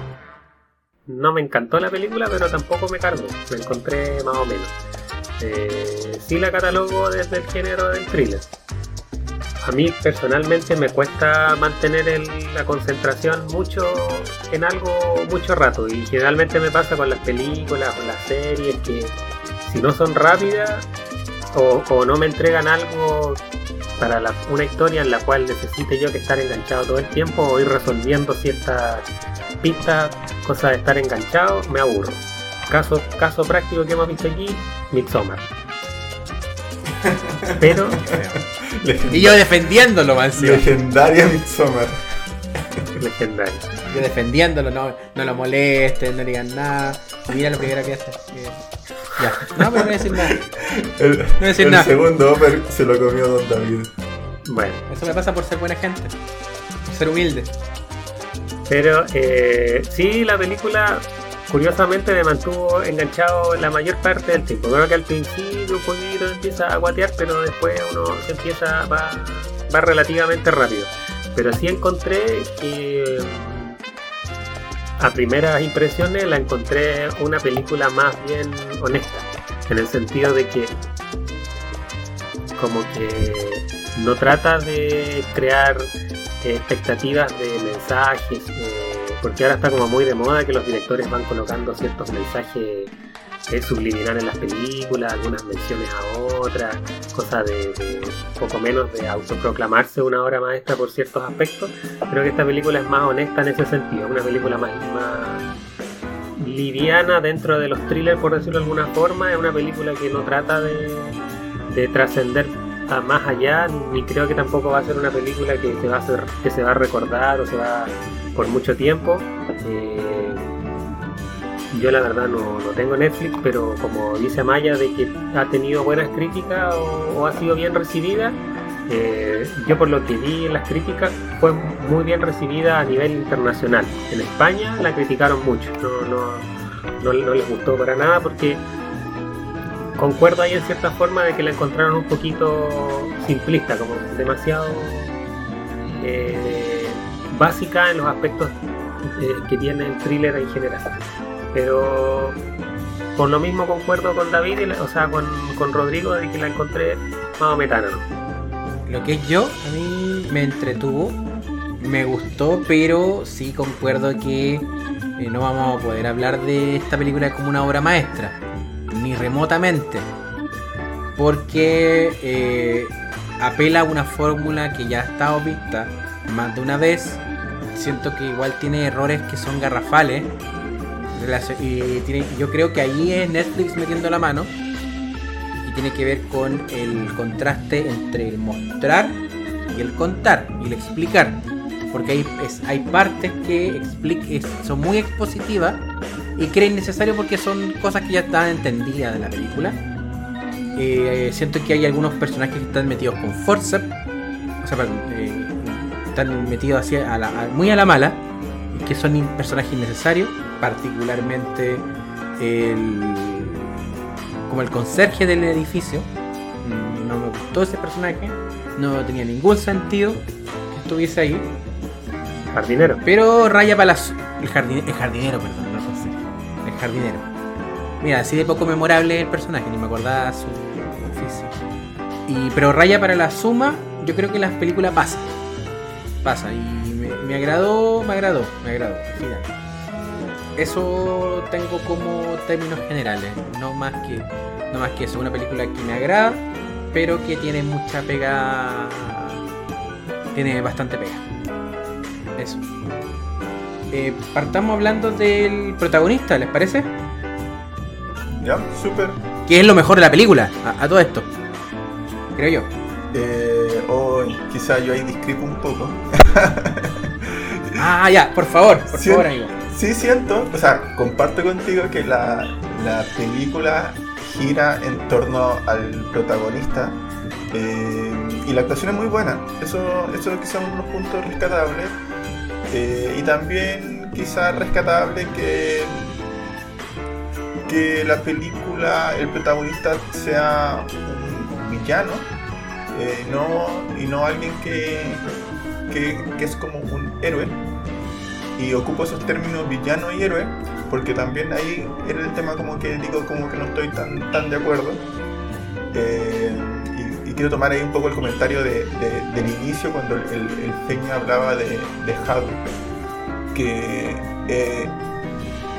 no me encantó la película, pero tampoco me cargo. Me encontré más o menos. Eh, sí la catalogo desde el género del thriller. A mí personalmente me cuesta mantener la concentración mucho en algo mucho rato y generalmente me pasa con las películas o las series que si no son rápidas o, no me entregan algo para una historia en la cual necesite yo que estar enganchado todo el tiempo o ir resolviendo ciertas pistas cosa de estar enganchado, me aburro. Caso, caso práctico que hemos visto aquí, Midsommar. Pero. y yo defendiéndolo, más Legendaria Midsommar. Legendaria. Yo defendiéndolo, no, no lo molesten, no digan nada. Mira lo primero que hace. Ya. No, pero no voy a decir nada. El, no voy a decir el nada. segundo Oper se lo comió Don David. Bueno. Eso me pasa por ser buena gente. ser humilde. Pero eh, sí, la película curiosamente me mantuvo enganchado la mayor parte del tiempo. Creo que al principio un poquito empieza a guatear, pero después uno se empieza, va, va relativamente rápido. Pero sí encontré que a primeras impresiones la encontré una película más bien honesta, en el sentido de que como que no trata de crear expectativas de mensajes, eh, porque ahora está como muy de moda que los directores van colocando ciertos mensajes es subliminal en las películas, algunas menciones a otras, cosas de, de, poco menos de autoproclamarse una obra maestra por ciertos aspectos. Creo que esta película es más honesta en ese sentido, una película más, más liviana dentro de los thrillers, por decirlo de alguna forma, es una película que no trata de, de trascender a más allá, ni creo que tampoco va a ser una película que se va a, hacer, que se va a recordar o se va por mucho tiempo. Eh, yo la verdad no, no, tengo Netflix, pero como dice Maya de que ha tenido buenas críticas o, o ha sido bien recibida, eh, yo por lo que vi en las críticas fue muy bien recibida a nivel internacional. En España la criticaron mucho, no, no, no, no les gustó para nada porque concuerdo ahí en cierta forma de que la encontraron un poquito simplista, como demasiado eh, básica en los aspectos eh, que tiene el thriller en general. Pero por lo mismo concuerdo con David, o sea, con, con Rodrigo, de que la encontré más metana. Lo que es yo, a mí me entretuvo, me gustó, pero sí concuerdo que eh, no vamos a poder hablar de esta película como una obra maestra, ni remotamente, porque eh, apela a una fórmula que ya ha estado vista más de una vez. Siento que igual tiene errores que son garrafales. Y yo creo que ahí es Netflix metiendo la mano y tiene que ver con el contraste entre el mostrar y el contar y el explicar. Porque hay, es, hay partes que explique, son muy expositivas y creen necesario porque son cosas que ya están entendidas de la película. Eh, siento que hay algunos personajes que están metidos con forceps, o sea, perdón, eh, están metidos así a la, a, muy a la mala, y que son personajes innecesarios, particularmente el como el conserje del edificio. No me gustó ese personaje, no tenía ningún sentido que estuviese ahí. Jardinero. Pero raya para las. El, jardine, el jardinero, perdón, jardinero. Mira, así de poco memorable el personaje, ni me acordaba su oficio. Y, pero raya para la suma, yo creo que la película pasa. Pasa. Y me, me agradó, me agradó, me agradó. Eso tengo como términos generales. No más que. No más que eso. Una película que me agrada. Pero que tiene mucha pega. Tiene bastante pega. Eso. Eh, partamos hablando del protagonista, ¿les parece? Ya, súper. Que es lo mejor de la película, a, a todo esto. Creo yo. Eh, o oh, quizá yo ahí discrepo un poco. ah, ya, por favor, por sí, favor, amigo. Sí, siento, o sea, comparto contigo que la, la película gira en torno al protagonista eh, y la actuación es muy buena. Eso, eso es quizá unos puntos rescatables. Eh, y también quizá rescatable que, que la película, el protagonista sea un villano eh, no, y no alguien que, que, que, es como un héroe. Y ocupo esos términos villano y héroe porque también ahí era el tema como que digo como que no estoy tan, tan de acuerdo. Eh, quiero tomar ahí un poco el comentario de, de, del inicio cuando el, el, Feña hablaba de, de que eh,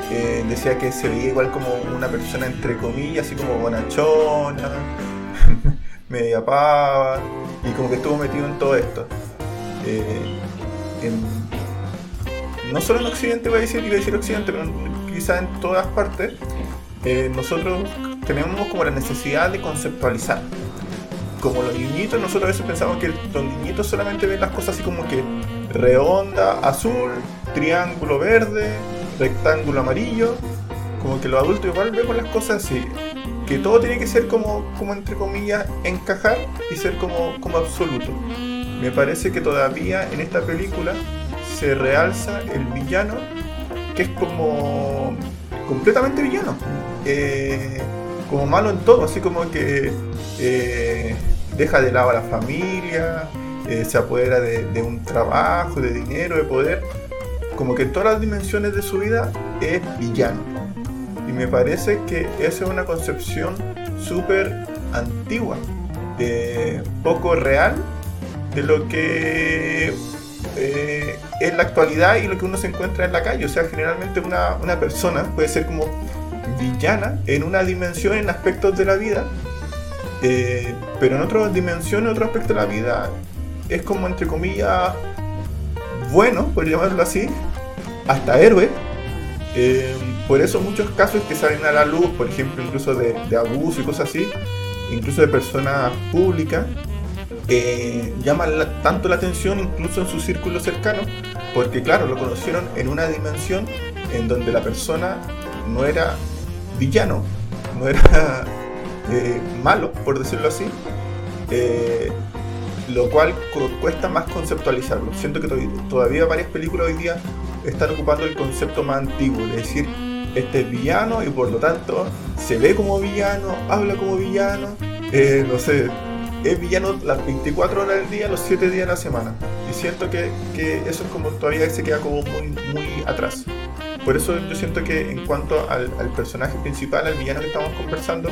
eh, decía que se veía igual como una persona entre comillas, así como bonachona, media pava, y como que estuvo metido en todo esto. Eh, no solo en Occidente, voy a decir, iba a decir Occidente, pero quizá en todas partes, nosotros tenemos como la necesidad de conceptualizar como los niñitos, nosotros a veces pensamos que los niñitos solamente ven las cosas así como que redonda, azul, triángulo verde, rectángulo amarillo. Como que los adultos igual vemos las cosas así. Que todo tiene que ser como, como entre comillas, encajar y ser como, como absoluto. Me parece que todavía en esta película se realza el villano, que es como completamente villano. Eh, como malo en todo, así como que eh, deja de lado a la familia, eh, se apodera de, un trabajo, de dinero, de poder. Como que en todas las dimensiones de su vida es villano. Y me parece que esa es una concepción súper antigua, de poco real, de lo que eh, es la actualidad y lo que uno se encuentra en la calle. O sea, generalmente una, una persona puede ser como villana en una dimensión, en aspectos de la vida, eh, pero en otra dimensión, en otro aspecto de la vida, es como entre comillas bueno, por llamarlo así, hasta héroe. Eh, por eso muchos casos que salen a la luz, por ejemplo, incluso de, abuso y cosas así, incluso de personas públicas, eh, llaman tanto la atención incluso en su círculo cercano, porque claro, lo conocieron en una dimensión en donde la persona no era villano, no era eh, malo, por decirlo así, eh, lo cual cuesta más conceptualizarlo. Siento que todavía varias películas hoy día están ocupando el concepto más antiguo, es decir, este es villano y por lo tanto se ve como villano, habla como villano, eh, no sé, es villano las 24 horas del día, los 7 días de la semana. Y siento que, eso es como todavía se queda como muy, muy atrás. Por eso yo siento que en cuanto al, personaje principal, al villano que estamos conversando,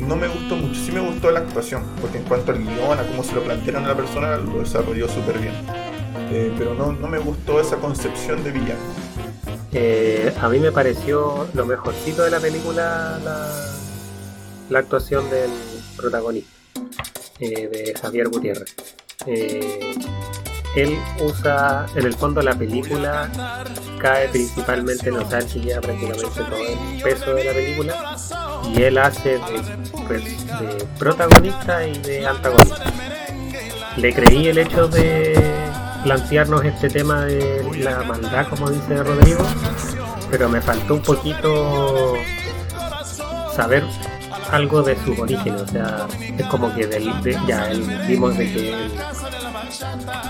no me gustó mucho. Sí me gustó la actuación, porque en cuanto al guion, a cómo se lo plantearon a la persona, lo desarrolló súper bien. Eh, pero no, no, me gustó esa concepción de villano. Eh, a mí me pareció lo mejorcito de la película la, la actuación del protagonista, eh, de Javier Gutiérrez. Él usa, en el fondo la película cae principalmente en sea, si lleva prácticamente todo el peso de la película y él hace de, protagonista y de antagonista. Le creí el hecho de plantearnos este tema de la maldad, como dice Rodrigo, pero me faltó un poquito saber algo de su origen, o sea, es como que del, ya vimos de que él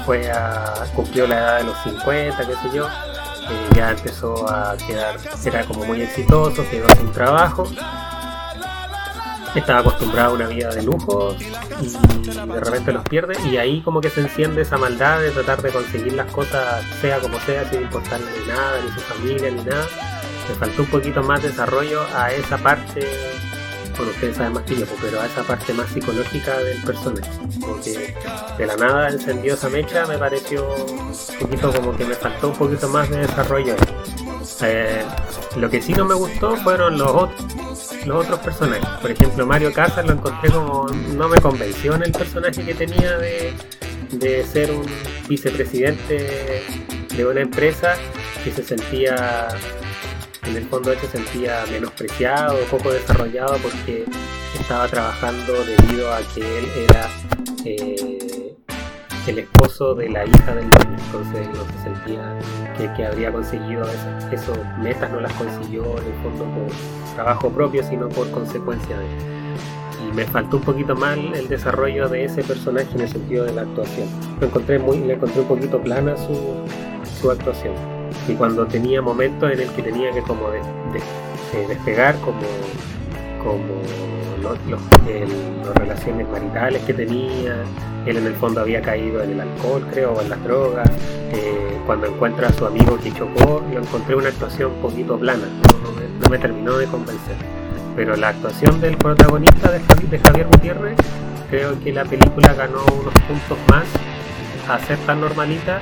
fue a, cumplió la edad de los 50, qué sé yo, eh, ya empezó a quedar, era como muy exitoso, quedó sin trabajo estaba acostumbrado a una vida de lujo y de repente los pierde y ahí como que se enciende esa maldad de tratar de conseguir las cosas sea como sea sin importarle ni nada, ni su familia, ni nada. Le faltó un poquito más desarrollo a esa parte, bueno ustedes saben más que yo, pero a esa parte más psicológica del personaje. Porque de la nada encendió esa mecha, me pareció un poquito como que me faltó un poquito más de desarrollo. Eh, lo que sí no me gustó fueron los otros los otros personajes. Por ejemplo, Mario Casas lo encontré como. no me convenció en el personaje que tenía de, de ser un vicepresidente de una empresa que se sentía. En el fondo se sentía menospreciado, poco desarrollado porque estaba trabajando debido a que él era. Eh, el esposo de la hija del dueño, entonces no se sentía que, habría conseguido esas, metas, no las consiguió en el fondo por trabajo propio, sino por consecuencia de y me faltó un poquito mal el desarrollo de ese personaje en el sentido de la actuación. Lo encontré muy, le encontré un poquito plana su, su actuación. Y cuando tenía momentos en el que tenía que como de, de, despegar como, como las relaciones maritales que tenía, él en el fondo había caído en el alcohol, creo, o en las drogas. Eh, cuando encuentra a su amigo que chocó, lo encontré una actuación un poquito plana, no, me, terminó de convencer. Pero la actuación del protagonista de Javier, Gutiérrez, creo que la película ganó unos puntos más a ser tan normalita.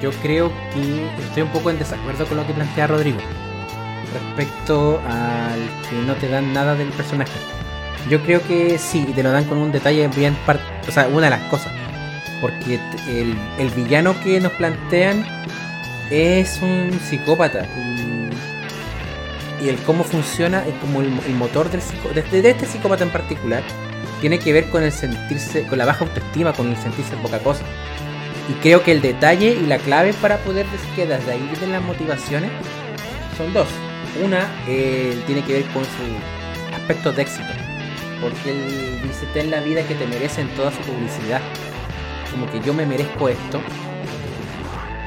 Yo creo que estoy un poco en desacuerdo con lo que plantea Rodrigo respecto al que no te dan nada del personaje. Yo creo que sí, te lo dan con un detalle bien, o sea, una de las cosas. Porque el, villano que nos plantean es un psicópata. Y, el cómo funciona, es como el, motor del de, de, este psicópata en particular, tiene que ver con el sentirse, con la baja autoestima, con el sentirse poca cosa. Y creo que el detalle y la clave para poder decir que desde ahí de las motivaciones son dos. Una eh, tiene que ver con su aspecto de éxito porque él dice, ten la vida que te merecen toda su publicidad. Como que yo me merezco esto.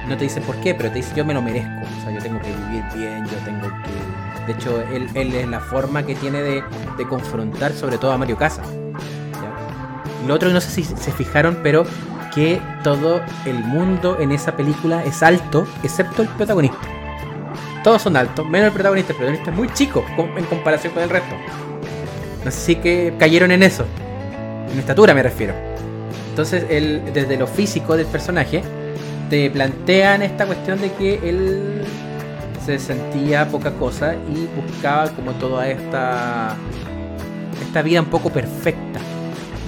No te dice por qué, pero te dice yo me lo merezco. O sea, yo tengo que vivir bien, yo tengo que... De hecho, él, es la forma que tiene de, confrontar sobre todo a Mario Casa. Lo otro, no sé si se fijaron, pero que todo el mundo en esa película es alto, excepto el protagonista. Todos son altos, menos el protagonista. El protagonista es muy chico en comparación con el resto. Si que cayeron en eso. En estatura me refiero. Entonces, él, desde lo físico del personaje, te plantean esta cuestión de que él se sentía poca cosa y buscaba como toda esta esta vida un poco perfecta,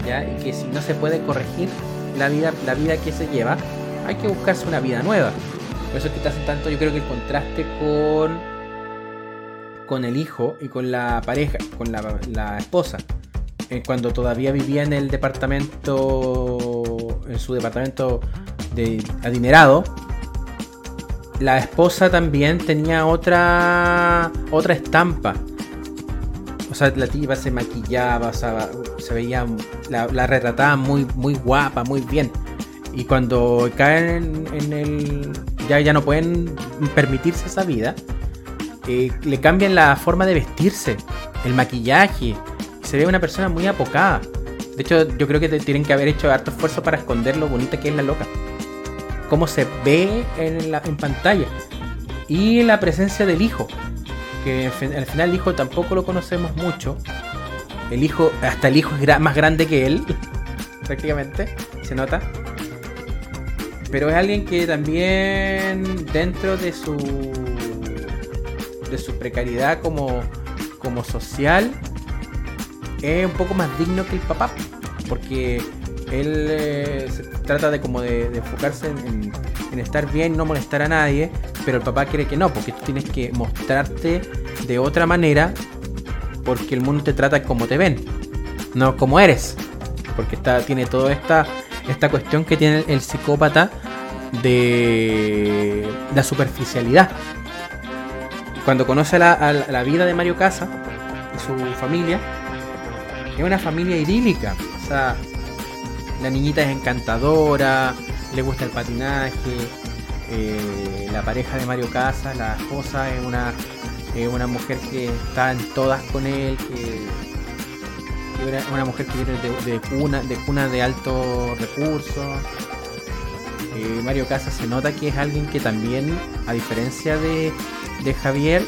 ¿ya? Y que si no se puede corregir la vida, la vida que se lleva, hay que buscarse una vida nueva. Por eso es que te hace tanto, yo creo que el contraste con con el hijo y con la pareja, con la, la esposa, eh, cuando todavía vivía en el departamento, en su departamento de adinerado, la esposa también tenía otra otra estampa. O sea, la tía se maquillaba, se veía, la, la retrataba muy, muy guapa, muy bien. Y cuando caen en, el. Ya, ya no pueden permitirse esa vida, eh, le cambian la forma de vestirse, el maquillaje. Se ve una persona muy apocada. De hecho, yo creo que tienen que haber hecho harto esfuerzo para esconder lo bonita que es la loca. Cómo se ve en, la, en pantalla. Y la presencia del hijo. Que al final el hijo tampoco lo conocemos mucho. El hijo, hasta el hijo es más grande que él. prácticamente. Se nota. Pero es alguien que también dentro de su de su precariedad como, como social es un poco más digno que el papá. Porque él eh, trata de como de, enfocarse en, en, estar bien, no molestar a nadie, pero el papá cree que no, porque tú tienes que mostrarte de otra manera, porque el mundo te trata como te ven, no como eres, porque está, tiene toda esta, esta cuestión que tiene el psicópata de la superficialidad. Cuando conoce la, la vida de Mario Casa y su familia, es una familia idílica. O sea, la niñita es encantadora, le gusta el patinaje, eh, la pareja de Mario Casa, la esposa es una, es una mujer que está en todas con él, que, es una mujer que viene de, de, cuna, de cuna de alto recurso. Eh, Mario Casa se nota que es alguien que también, a diferencia de, de Javier,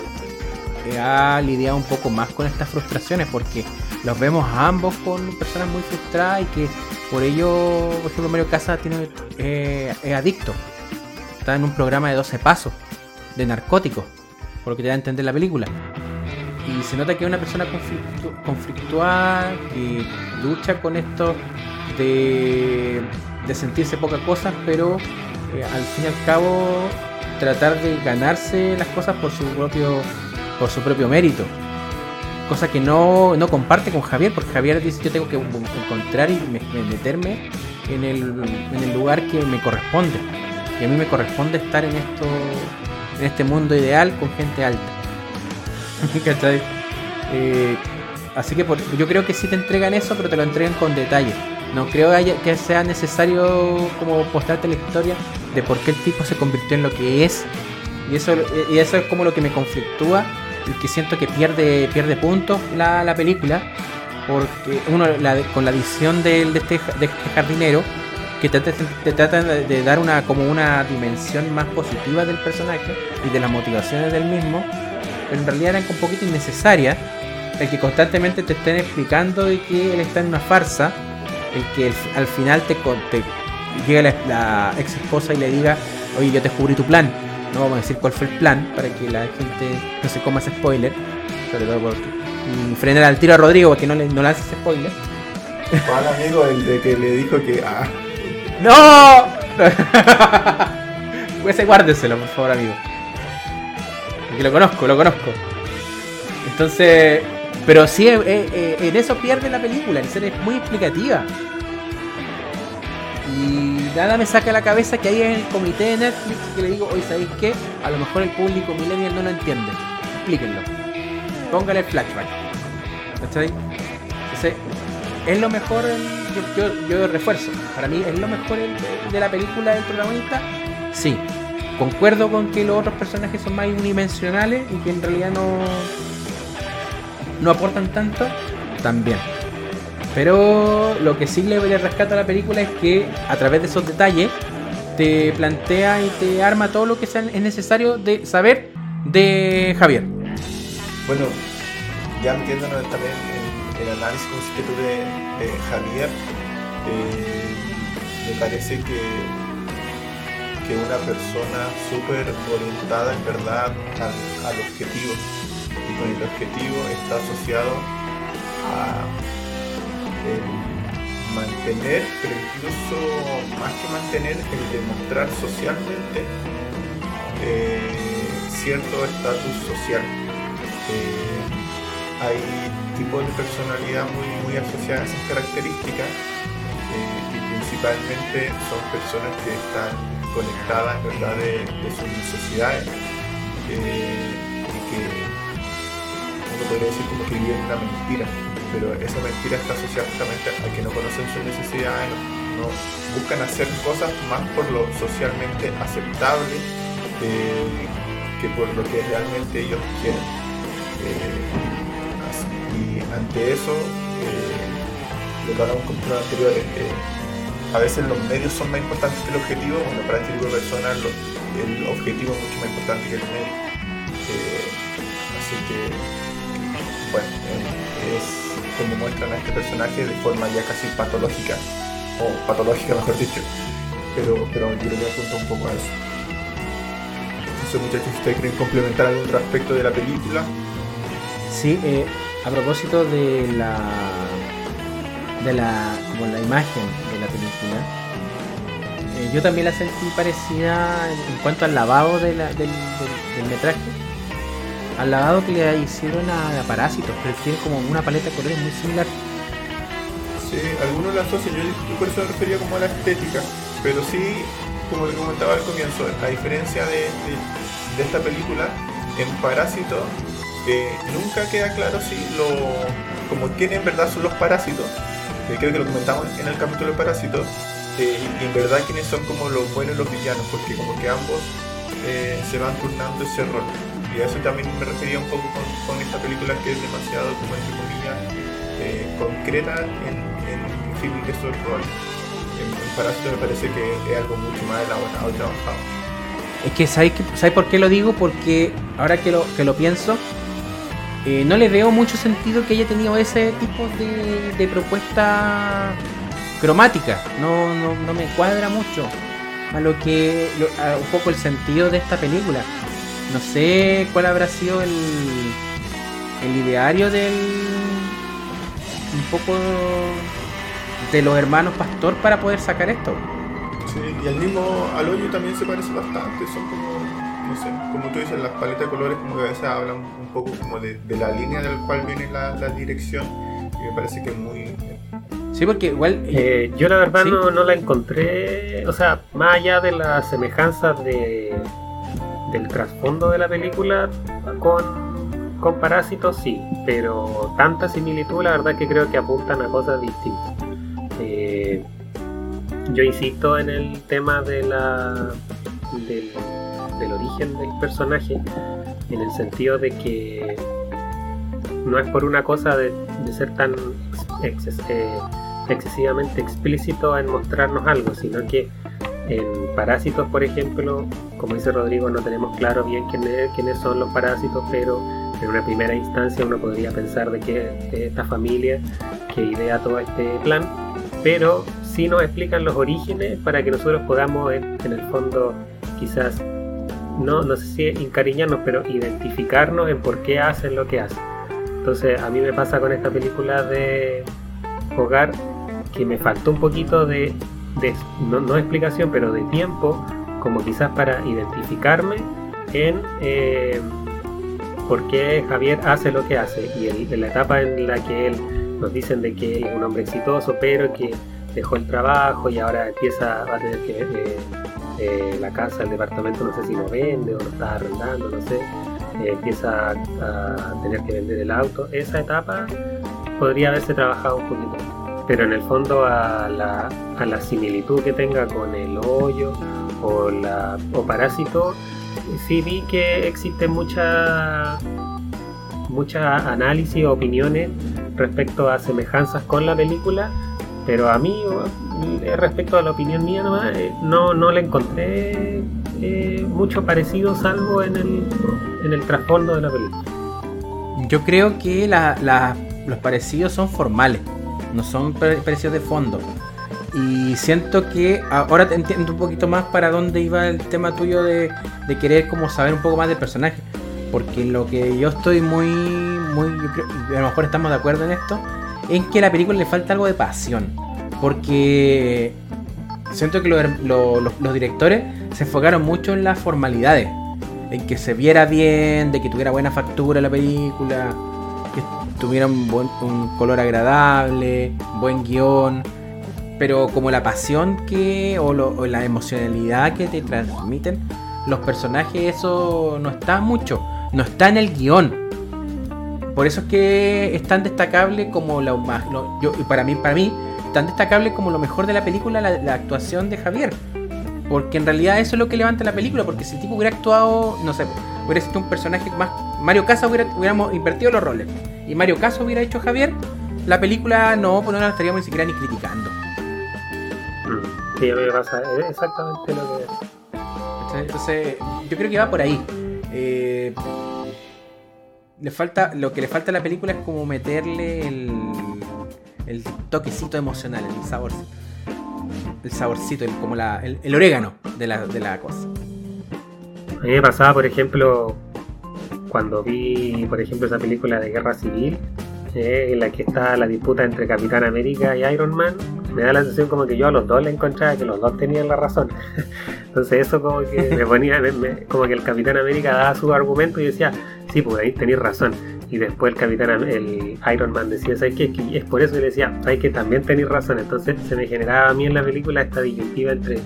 eh, ha lidiado un poco más con estas frustraciones porque los vemos a ambos con personas muy frustradas y que por ello, por ejemplo, Mario Casa tiene, es adicto. Está en un programa de 12 pasos de narcóticos, por lo que te da a entender la película. Y se nota que es una persona conflictu conflictual, que lucha con esto de, de sentirse poca cosa, pero eh, al fin y al cabo tratar de ganarse las cosas por su propio, por su propio mérito cosa que no, no, comparte con Javier, porque Javier dice yo tengo que encontrar y meterme en el, en el, lugar que me corresponde. Y a mí me corresponde estar en esto, en este mundo ideal con gente alta. ¿Cachai? Eh, así que yo creo que sí te entregan eso, pero te lo entregan con detalle. No creo que sea necesario como postarte la historia de por qué el tipo se convirtió en lo que es. Y eso, y eso es como lo que me conflictúa que siento que pierde, pierde puntos la, la película. Porque uno, con la visión de, este, de este jardinero, que te, te, trata de dar una como una dimensión más positiva del personaje y de las motivaciones del mismo, pero en realidad eran un poquito innecesarias. El que constantemente te estén explicando de que él está en una farsa, el que al final te, te llega la, la, ex esposa y le diga, oye, yo te descubrí tu plan, no vamos a decir cuál fue el plan para que la gente no se coma ese spoiler. Sobre todo por frenar al tiro a Rodrigo para que no le, no le hace spoiler. ¿Cuál amigo el de que le dijo que. Ah. ¡No! Pues guárdeselo, por favor, amigo. Porque lo conozco, lo conozco. Entonces. Pero sí, eh, eh, en eso pierde la película. En ser es muy explicativa. Y nada me saca la cabeza que hay en el comité de Netflix que le digo, hoy ¿sabéis qué? A lo mejor el público millennial no lo entiende. Explíquenlo. Póngale el flashback. ¿Cachai? Entonces, es lo mejor, yo, refuerzo. Para mí, ¿es lo mejor de la película del protagonista? Sí. Concuerdo con que los otros personajes son más unidimensionales y que en realidad no, no aportan tanto. También. Pero lo que sí le, rescata a la película es que a través de esos detalles te plantea y te arma todo lo que sea, es necesario de saber de Javier. Bueno, ya metiéndonos también análisis tuve de Javier, eh, me parece que, que una persona súper orientada en verdad al, al objetivo. Y con el objetivo está asociado a mantener, pero incluso más que mantener, el demostrar socialmente eh, cierto estatus social. Eh, hay tipos de personalidad muy, muy asociadas a esas características eh, y principalmente son personas que están conectadas verdad de, sus necesidades eh, y que uno podría decir como que viven una mentira pero esa mentira está asociada justamente a que no conocen sus necesidades no, buscan hacer cosas más por lo socialmente aceptable eh, que por lo que realmente ellos quieren ante eso lo que hablamos con programas anteriores eh, a veces los medios son más importantes que el objetivo, bueno, para este tipo de personas el objetivo es mucho más importante que el medio. Eh, así que, bueno, es como muestran a este personaje de forma ya casi patológica, o patológica mejor dicho, pero, pero yo creo que apunta un poco a eso. Sé muchachos, ustedes quieren complementar algún otro aspecto de la película. Sí, eh, a propósito de la de la como la imagen de la película, eh, yo también la sentí parecida en, cuanto al lavado de la- del, del- metraje, al lavado que le hicieron a, Parásitos, pero tiene como una paleta de colores muy similar. Sí, algunos la asocian, yo, yo por eso me refería como a la estética, pero sí, como le comentaba al comienzo, a diferencia de, de- de esta película, en Parásito nunca queda claro si lo, como quién en verdad son los parásitos, creo que lo comentamos en el capítulo de Parásitos, eh, y en verdad quiénes son como los buenos y los villanos, porque como que ambos eh, se van turnando ese rol. Y a eso también me refería un poco con, esta película que es demasiado, como entre comillas, eh, concreta en, en definir esos roles. En, en Parásito me parece que es algo mucho más elaborado y trabajado. Es que ¿sabes, ¿sabes por qué lo digo? Porque ahora que lo, que lo pienso, eh, no le veo mucho sentido que haya tenido ese tipo de, de propuesta cromática. No, no, no me cuadra mucho a lo que lo- un poco el sentido de esta película. No sé cuál habrá sido el, el ideario del un poco de los hermanos Pastor para poder sacar esto. Sí, y al mismo al hoyo también se parece bastante, son como, no sé, como tú dices, las paletas de colores como que a veces hablan poco como de, de la línea del cual viene la, la dirección y me parece que es muy... Sí, porque igual Eh, yo la verdad ¿Sí? no, no la encontré, o sea, más allá de las semejanzas de, del trasfondo de la película con, con Parásitos, sí, pero tanta similitud la verdad que creo que apuntan a cosas distintas. Eh, yo insisto en el tema de la, del, del origen del personaje, en el sentido de que no es por una cosa de, ser tan eh, excesivamente explícito en mostrarnos algo, sino que en Parásitos, por ejemplo, como dice Rodrigo, no tenemos claro bien quiénes, quiénes son los parásitos, pero en una primera instancia uno podría pensar de que es esta familia que idea todo este plan, pero sí nos explican los orígenes para que nosotros podamos en, en el fondo quizás no, no sé si encariñarnos, pero identificarnos en por qué hacen lo que hacen. Entonces a mí me pasa con esta película de Hogar que me faltó un poquito de, no, no explicación, pero de tiempo, como quizás para identificarme en eh, por qué Javier hace lo que hace y el- en la etapa en la que él nos dicen de que es un hombre exitoso, pero que dejó el trabajo y ahora empieza a tener que eh, eh, la casa, el departamento, no sé si lo vende o lo está arrendando, no sé, eh, empieza a, a tener que vender el auto. Esa etapa podría haberse trabajado un poquito. Pero en el fondo a la, a la similitud que tenga con el hoyo o, la, o parásito, sí vi que existe mucha mucha análisis opiniones respecto a semejanzas con la película, pero a mí, respecto a la opinión mía nomás, eh, no, no le encontré eh, mucho parecido salvo en el, en el trasfondo de la película. Yo creo que la- la- los parecidos son formales, no son pare- parecidos de fondo. Y siento que ahora te entiendo un poquito más para dónde iba el tema tuyo de, querer como saber un poco más del personaje. Porque lo que yo estoy muy, muy, a lo mejor estamos de acuerdo en esto, es que a la película le falta algo de pasión. Porque siento que lo- lo- los, directores se enfocaron mucho en las formalidades. En que se viera bien, de que tuviera buena factura la película, que tuviera un, buen, un color agradable, buen guion. Pero como la pasión que, o, la emocionalidad que te transmiten los personajes, eso no está mucho. No está en el guion. Por eso es que es tan destacable como más. lo- yo, y para mí, para mí, tan destacable como lo mejor de la película, la, la actuación de Javier. Porque en realidad eso es lo que levanta la película. Porque si el tipo hubiera actuado, no sé, hubiera sido un personaje más. Mario Casas hubiera, hubiéramos invertido los roles. Y Mario Casas hubiera hecho Javier, la película no, pues no la estaríamos ni siquiera ni criticando. Mm, Sí, me pasa es exactamente lo que. Entonces, yo creo que va por ahí. Eh, le falta, lo que le falta a la película es como meterle el, el toquecito emocional, el sabor. El saborcito, el, como la, el, orégano de la, de la cosa. A mí me pasaba, por ejemplo, cuando vi, por ejemplo, esa película de Guerra Civil, eh, en la que está la disputa entre Capitán América y Iron Man, me da la sensación como que yo a los dos le encontraba que los dos tenían la razón. Entonces eso como que me ponía, como que el Capitán América daba su argumento y decía, sí, pues ahí tenéis razón. Y después el Capitán, el Iron Man decía, ¿sabes? Es que es por eso que le decía, ¿sabes que También tenéis razón. Entonces se me generaba a mí en la película esta disyuntiva entre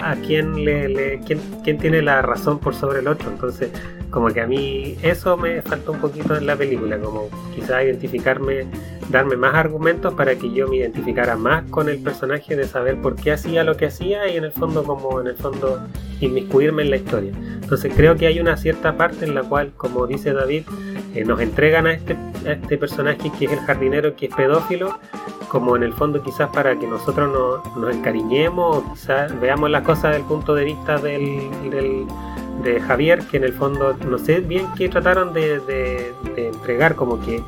a quién le, le- quién, quién tiene la razón por sobre el otro. Entonces, como que a mí eso me faltó un poquito en la película, como quizás identificarme, darme más argumentos para que yo me identificara más con el personaje de saber por qué hacía lo que hacía y en el fondo como en el fondo inmiscuirme en la historia. Entonces creo que hay una cierta parte en la cual, como dice David, eh, nos entregan a este, a este personaje que es el jardinero, que es pedófilo, como en el fondo quizás para que nosotros nos, nos encariñemos quizás veamos las cosas desde el punto de vista del, del- de Javier, que en el fondo no sé bien qué trataron de entregar, como que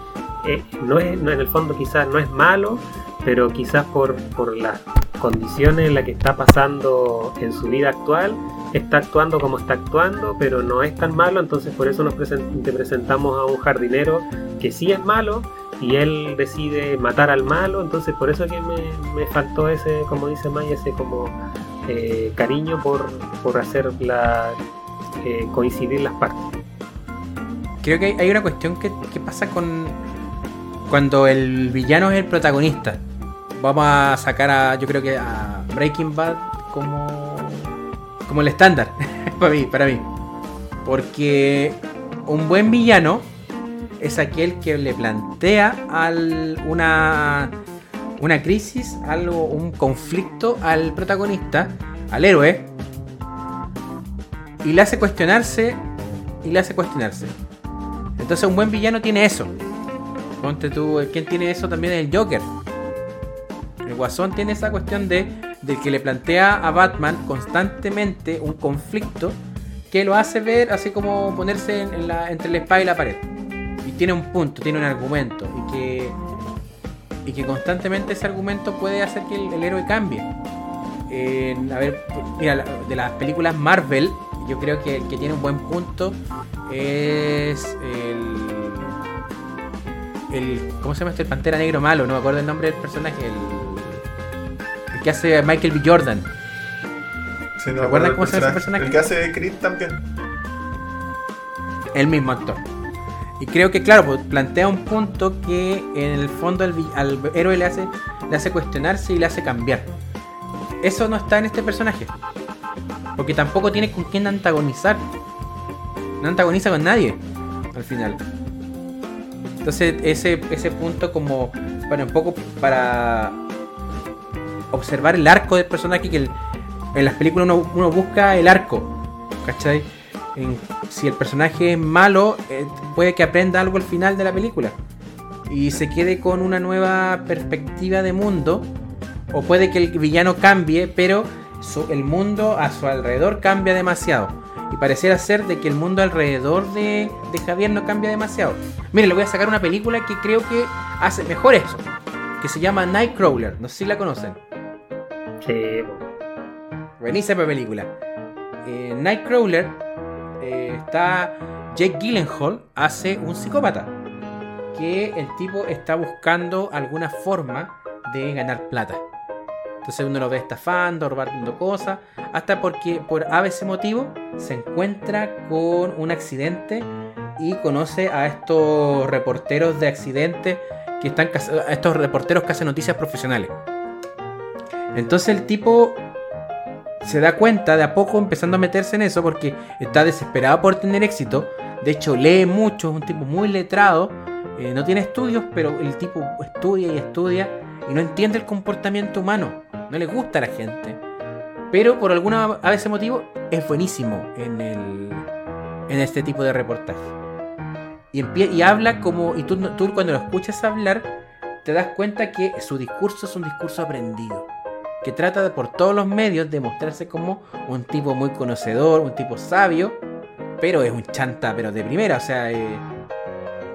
eh, no es, no, en el fondo quizás no es malo, pero quizás por, por las condiciones en las que está pasando en su vida actual, está actuando como está actuando, pero no es tan malo, entonces por eso nos presen- te presentamos a un jardinero que sí es malo y él decide matar al malo, entonces por eso que me, me faltó ese, como dice Maya, ese como eh, cariño por, por hacer la, eh, coincidir las partes. Creo que hay una cuestión que, que pasa con cuando el villano es el protagonista. Vamos a sacar a, yo creo que a Breaking Bad como, como el estándar para mí, para mí. Porque un buen villano es aquel que le plantea al, una, una crisis, algo, un conflicto al protagonista, al héroe, y le hace cuestionarse, y le hace cuestionarse. Entonces un buen villano tiene eso. Ponte tú, ¿quién tiene eso también es el Joker? Guasón tiene esa cuestión de, de que le plantea a Batman constantemente un conflicto que lo hace ver así como ponerse entre la espada y la pared. Y tiene un punto, tiene un argumento. Y que, y que constantemente ese argumento puede hacer que el, héroe cambie. A ver, mira, de las películas Marvel, yo creo que el que tiene un buen punto es el. ¿Cómo se llama este? El Pantera Negro Malo, no me acuerdo el nombre del personaje. Que hace Michael B. Jordan. Sí, no ¿Se acuerdan cómo se llama ese personaje? El que hace Creed también. El mismo actor. Y creo que, claro, pues, plantea un punto que en el fondo al héroe le hace, le hace cuestionarse y le hace cambiar. Eso no está en este personaje. Porque tampoco tiene con quién antagonizar. No antagoniza con nadie. Al final. Entonces ese, ese punto como para un poco para observar el arco del personaje que en las películas uno, busca el arco. ¿Cachai? Si el personaje es malo, eh, puede que aprenda algo al final de la película. Y se quede con una nueva perspectiva de mundo. O puede que el villano cambie, pero el mundo a su alrededor cambia demasiado. Y pareciera ser de que el mundo alrededor de, de Javier no cambia demasiado. Mire, le voy a sacar una película que creo que hace mejor eso. Que se llama Nightcrawler. No sé si la conocen. Sí. Buenísima película. En Nightcrawler eh, está Jake Gyllenhaal, hace un psicópata. Que el tipo está buscando alguna forma de ganar plata. Entonces uno lo ve estafando, robando cosas, hasta porque por a veces motivo se encuentra con un accidente y conoce a estos reporteros de accidentes que están estos reporteros que hacen noticias profesionales. Entonces el tipo se da cuenta de a poco empezando a meterse en eso porque está desesperado por tener éxito. De hecho, lee mucho, es un tipo muy letrado. eh, no tiene estudios, pero el tipo estudia y estudia y no entiende el comportamiento humano. No le gusta a la gente. Pero por alguna a veces motivo es buenísimo en, el, en este tipo de reportaje. Y, y habla como. Y tú cuando lo escuchas hablar, te das cuenta que su discurso es un discurso aprendido que trata de por todos los medios de mostrarse como un tipo muy conocedor, un tipo sabio, pero es un chanta, pero de primera, o sea, eh,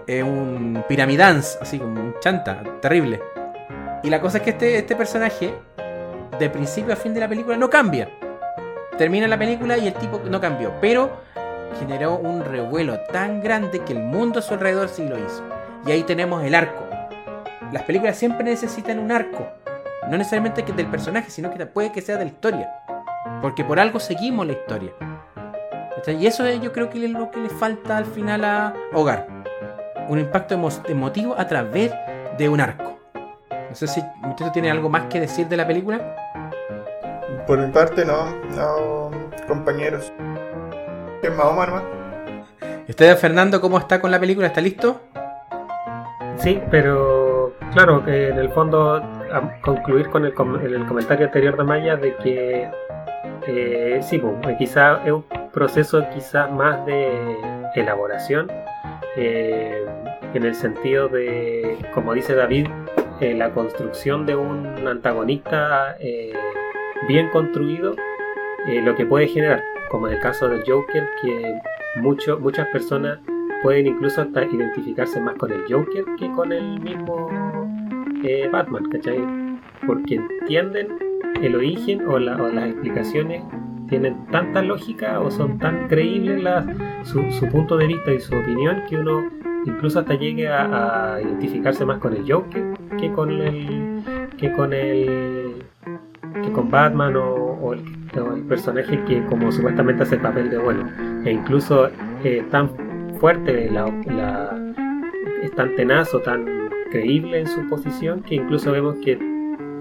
es un piramidance, así como un chanta, terrible. Y la cosa es que este, este personaje, de principio a fin de la película, no cambia. Termina la película y el tipo no cambió, pero generó un revuelo tan grande que el mundo a su alrededor sí lo hizo. Y ahí tenemos el arco. Las películas siempre necesitan un arco. No necesariamente que del personaje, sino que puede que sea de la historia. Porque por algo seguimos la historia. Y eso es- yo creo que es lo que le falta al final a Hogar. Un impacto emo- emotivo a través de un arco. No sé si usted tiene algo más que decir de la película. Por mi parte, no, no, compañeros. Es Mahoma nomás. ¿Y usted, Fernando, cómo está con la película? ¿Está listo? Sí, pero claro, que en el fondo concluir con el, com- el comentario anterior de Maya de que eh, sí, pues, quizá es un proceso quizás más de elaboración eh, en el sentido de, como dice David, eh, la construcción de un antagonista eh, bien construido, eh, lo que puede generar, como en el caso del Joker, que muchas personas pueden incluso hasta identificarse más con el Joker que con el mismo eh, Batman, ¿cachai? Porque entienden el origen o, la- o las explicaciones tienen tanta lógica o son tan creíbles las- su, punto de vista y su opinión que uno incluso hasta llegue a, identificarse más con el Joker que con el que con el que con Batman o, el, personaje que como supuestamente hace el papel de bueno e incluso eh, tan fuerte la- es tan tenaz o tan creíble en su posición que incluso vemos que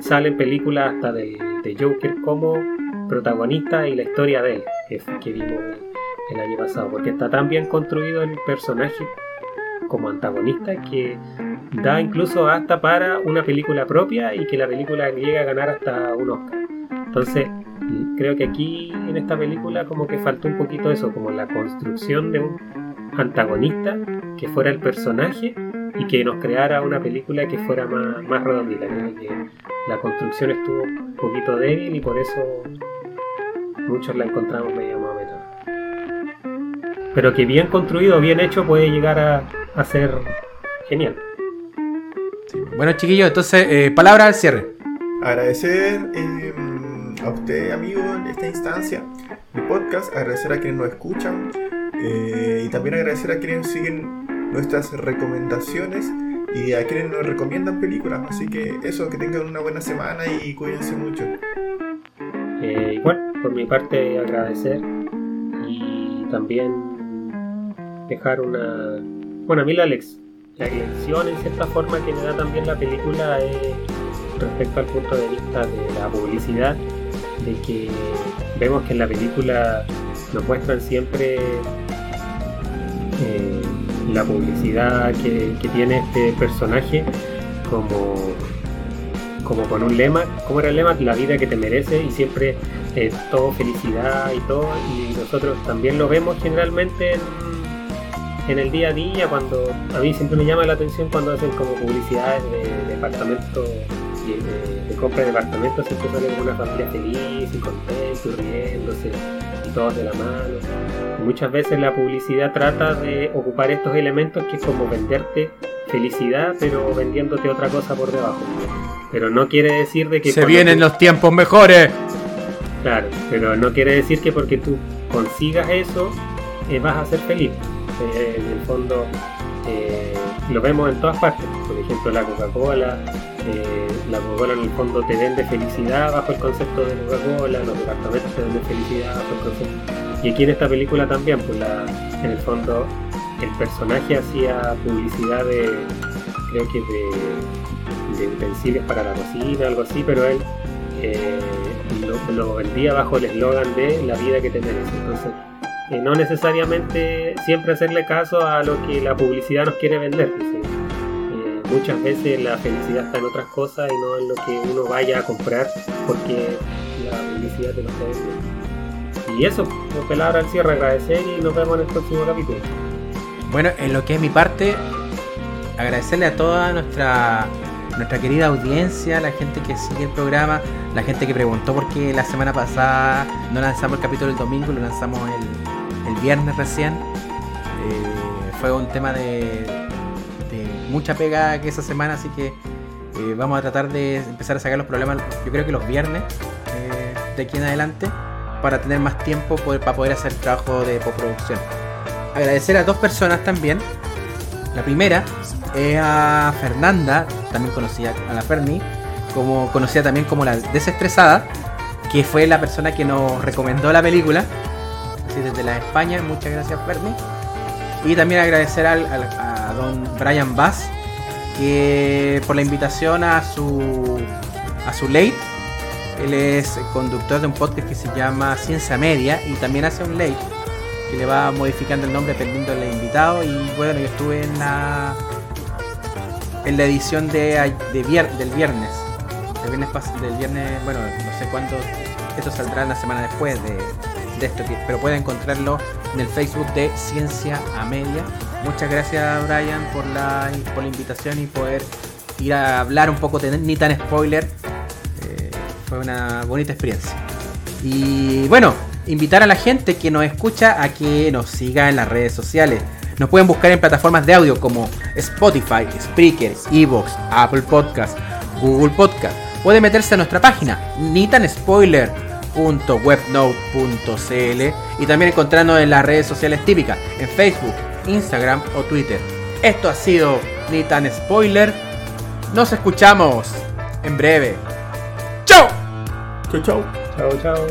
salen películas hasta del, de Joker como protagonista y la historia de él que, que vimos el año pasado porque está tan bien construido el personaje como antagonista que da incluso hasta para una película propia y que la película llega a ganar hasta un Oscar. Entonces creo que aquí en esta película como que faltó un poquito eso como la construcción de un antagonista que fuera el personaje y que nos creara una película que fuera más, más redondita. Creo que la construcción estuvo un poquito débil y por eso muchos la encontramos medio más o menos. Pero que bien construido, bien hecho, puede llegar a, a ser genial. Bueno, chiquillos, entonces, eh, palabra al cierre. Agradecer eh, a usted, amigo, en esta instancia de podcast. Agradecer a quienes nos escuchan. eh, y también agradecer a quienes siguen nuestras recomendaciones y a quienes nos recomiendan películas. Así que eso, que tengan una buena semana y cuídense mucho. Eh, igual, por mi parte, agradecer y también dejar una. Bueno, a mí la, lex- la lección en cierta forma que me da también la película es respecto al punto de vista de la publicidad, de que vemos que en la película nos muestran siempre la publicidad que, tiene este personaje como como con un lema, ¿cómo era el lema? La vida que te merece y siempre eh, todo felicidad y todo, y nosotros también lo vemos generalmente en, el día a día, cuando a mí siempre me llama la atención cuando hacen como publicidades de departamentos de, de compra de departamentos, siempre sale como una familia feliz y contenta y riéndose todos de la mano. Y muchas veces la publicidad trata de ocupar estos elementos que es como venderte felicidad pero vendiéndote otra cosa por debajo. Pero no quiere decir de que... Se vienen tú- los tiempos mejores. Claro, pero no quiere decir que porque tú consigas eso eh, vas a ser feliz. Eh, en el fondo eh, lo vemos en todas partes. Por ejemplo, la Coca-Cola. eh, la Coca-Cola en el fondo te vende felicidad bajo el concepto de Coca-Cola, los departamentos te venden felicidad bajo el concepto. Y aquí en esta película también, pues en el fondo el personaje hacía publicidad de, creo que de, utensilios para la cocina, algo así, pero él eh, lo, lo vendía bajo el eslogan de la vida que te mereces. Entonces, eh, no necesariamente siempre hacerle caso a lo que la publicidad nos quiere vender. eh, muchas veces la felicidad está en otras cosas y no en lo que uno vaya a comprar porque la publicidad te lo está vendiendo. Y eso, pues, palabra al cierre, agradecer y nos vemos en el próximo capítulo. Bueno, en lo que es mi parte, agradecerle a toda nuestra nuestra querida audiencia, la gente que sigue el programa, la gente que preguntó por qué la semana pasada no lanzamos el capítulo el domingo, lo lanzamos el, el viernes recién. Eh, fue un tema de, mucha pega que esa semana, así que eh, vamos a tratar de empezar a sacar los problemas, yo creo que los viernes eh, de aquí en adelante, para tener más tiempo poder- para poder hacer trabajo de postproducción agradecer a dos personas también. La primera es a Fernanda, también conocida a la Ferni, como conocida también como la desestresada, que fue la persona que nos recomendó la película. Desde la España, muchas gracias Ferni. Y también agradecer al, al- a don Brian Bass, que por la invitación a su a su late. Él es conductor de un podcast que se llama Ciencia Media y también hace un late que le va modificando el nombre dependiendo del invitado y bueno yo estuve en la en la edición de, del viernes del viernes del viernes bueno no sé cuándo esto saldrá la semana después de, de pero pueden encontrarlo en el Facebook de Ciencia a Media muchas gracias Brian por la por la invitación y poder ir a hablar un poco de ni tan spoiler. Eh, fue una bonita experiencia. Y bueno, invitar a la gente que nos escucha a que nos siga en las redes sociales. Nos pueden buscar en plataformas de audio como Spotify, Spreaker, Evox, Apple Podcast, Google Podcast. Puede meterse a nuestra página, nitanspoiler.webnote.cl y también encontrarnos en las redes sociales típicas, en Facebook, Instagram o Twitter. Esto ha sido Ni tan Spoiler. Nos escuchamos en breve. ¡Chao! Chau, chau. Chao, chao.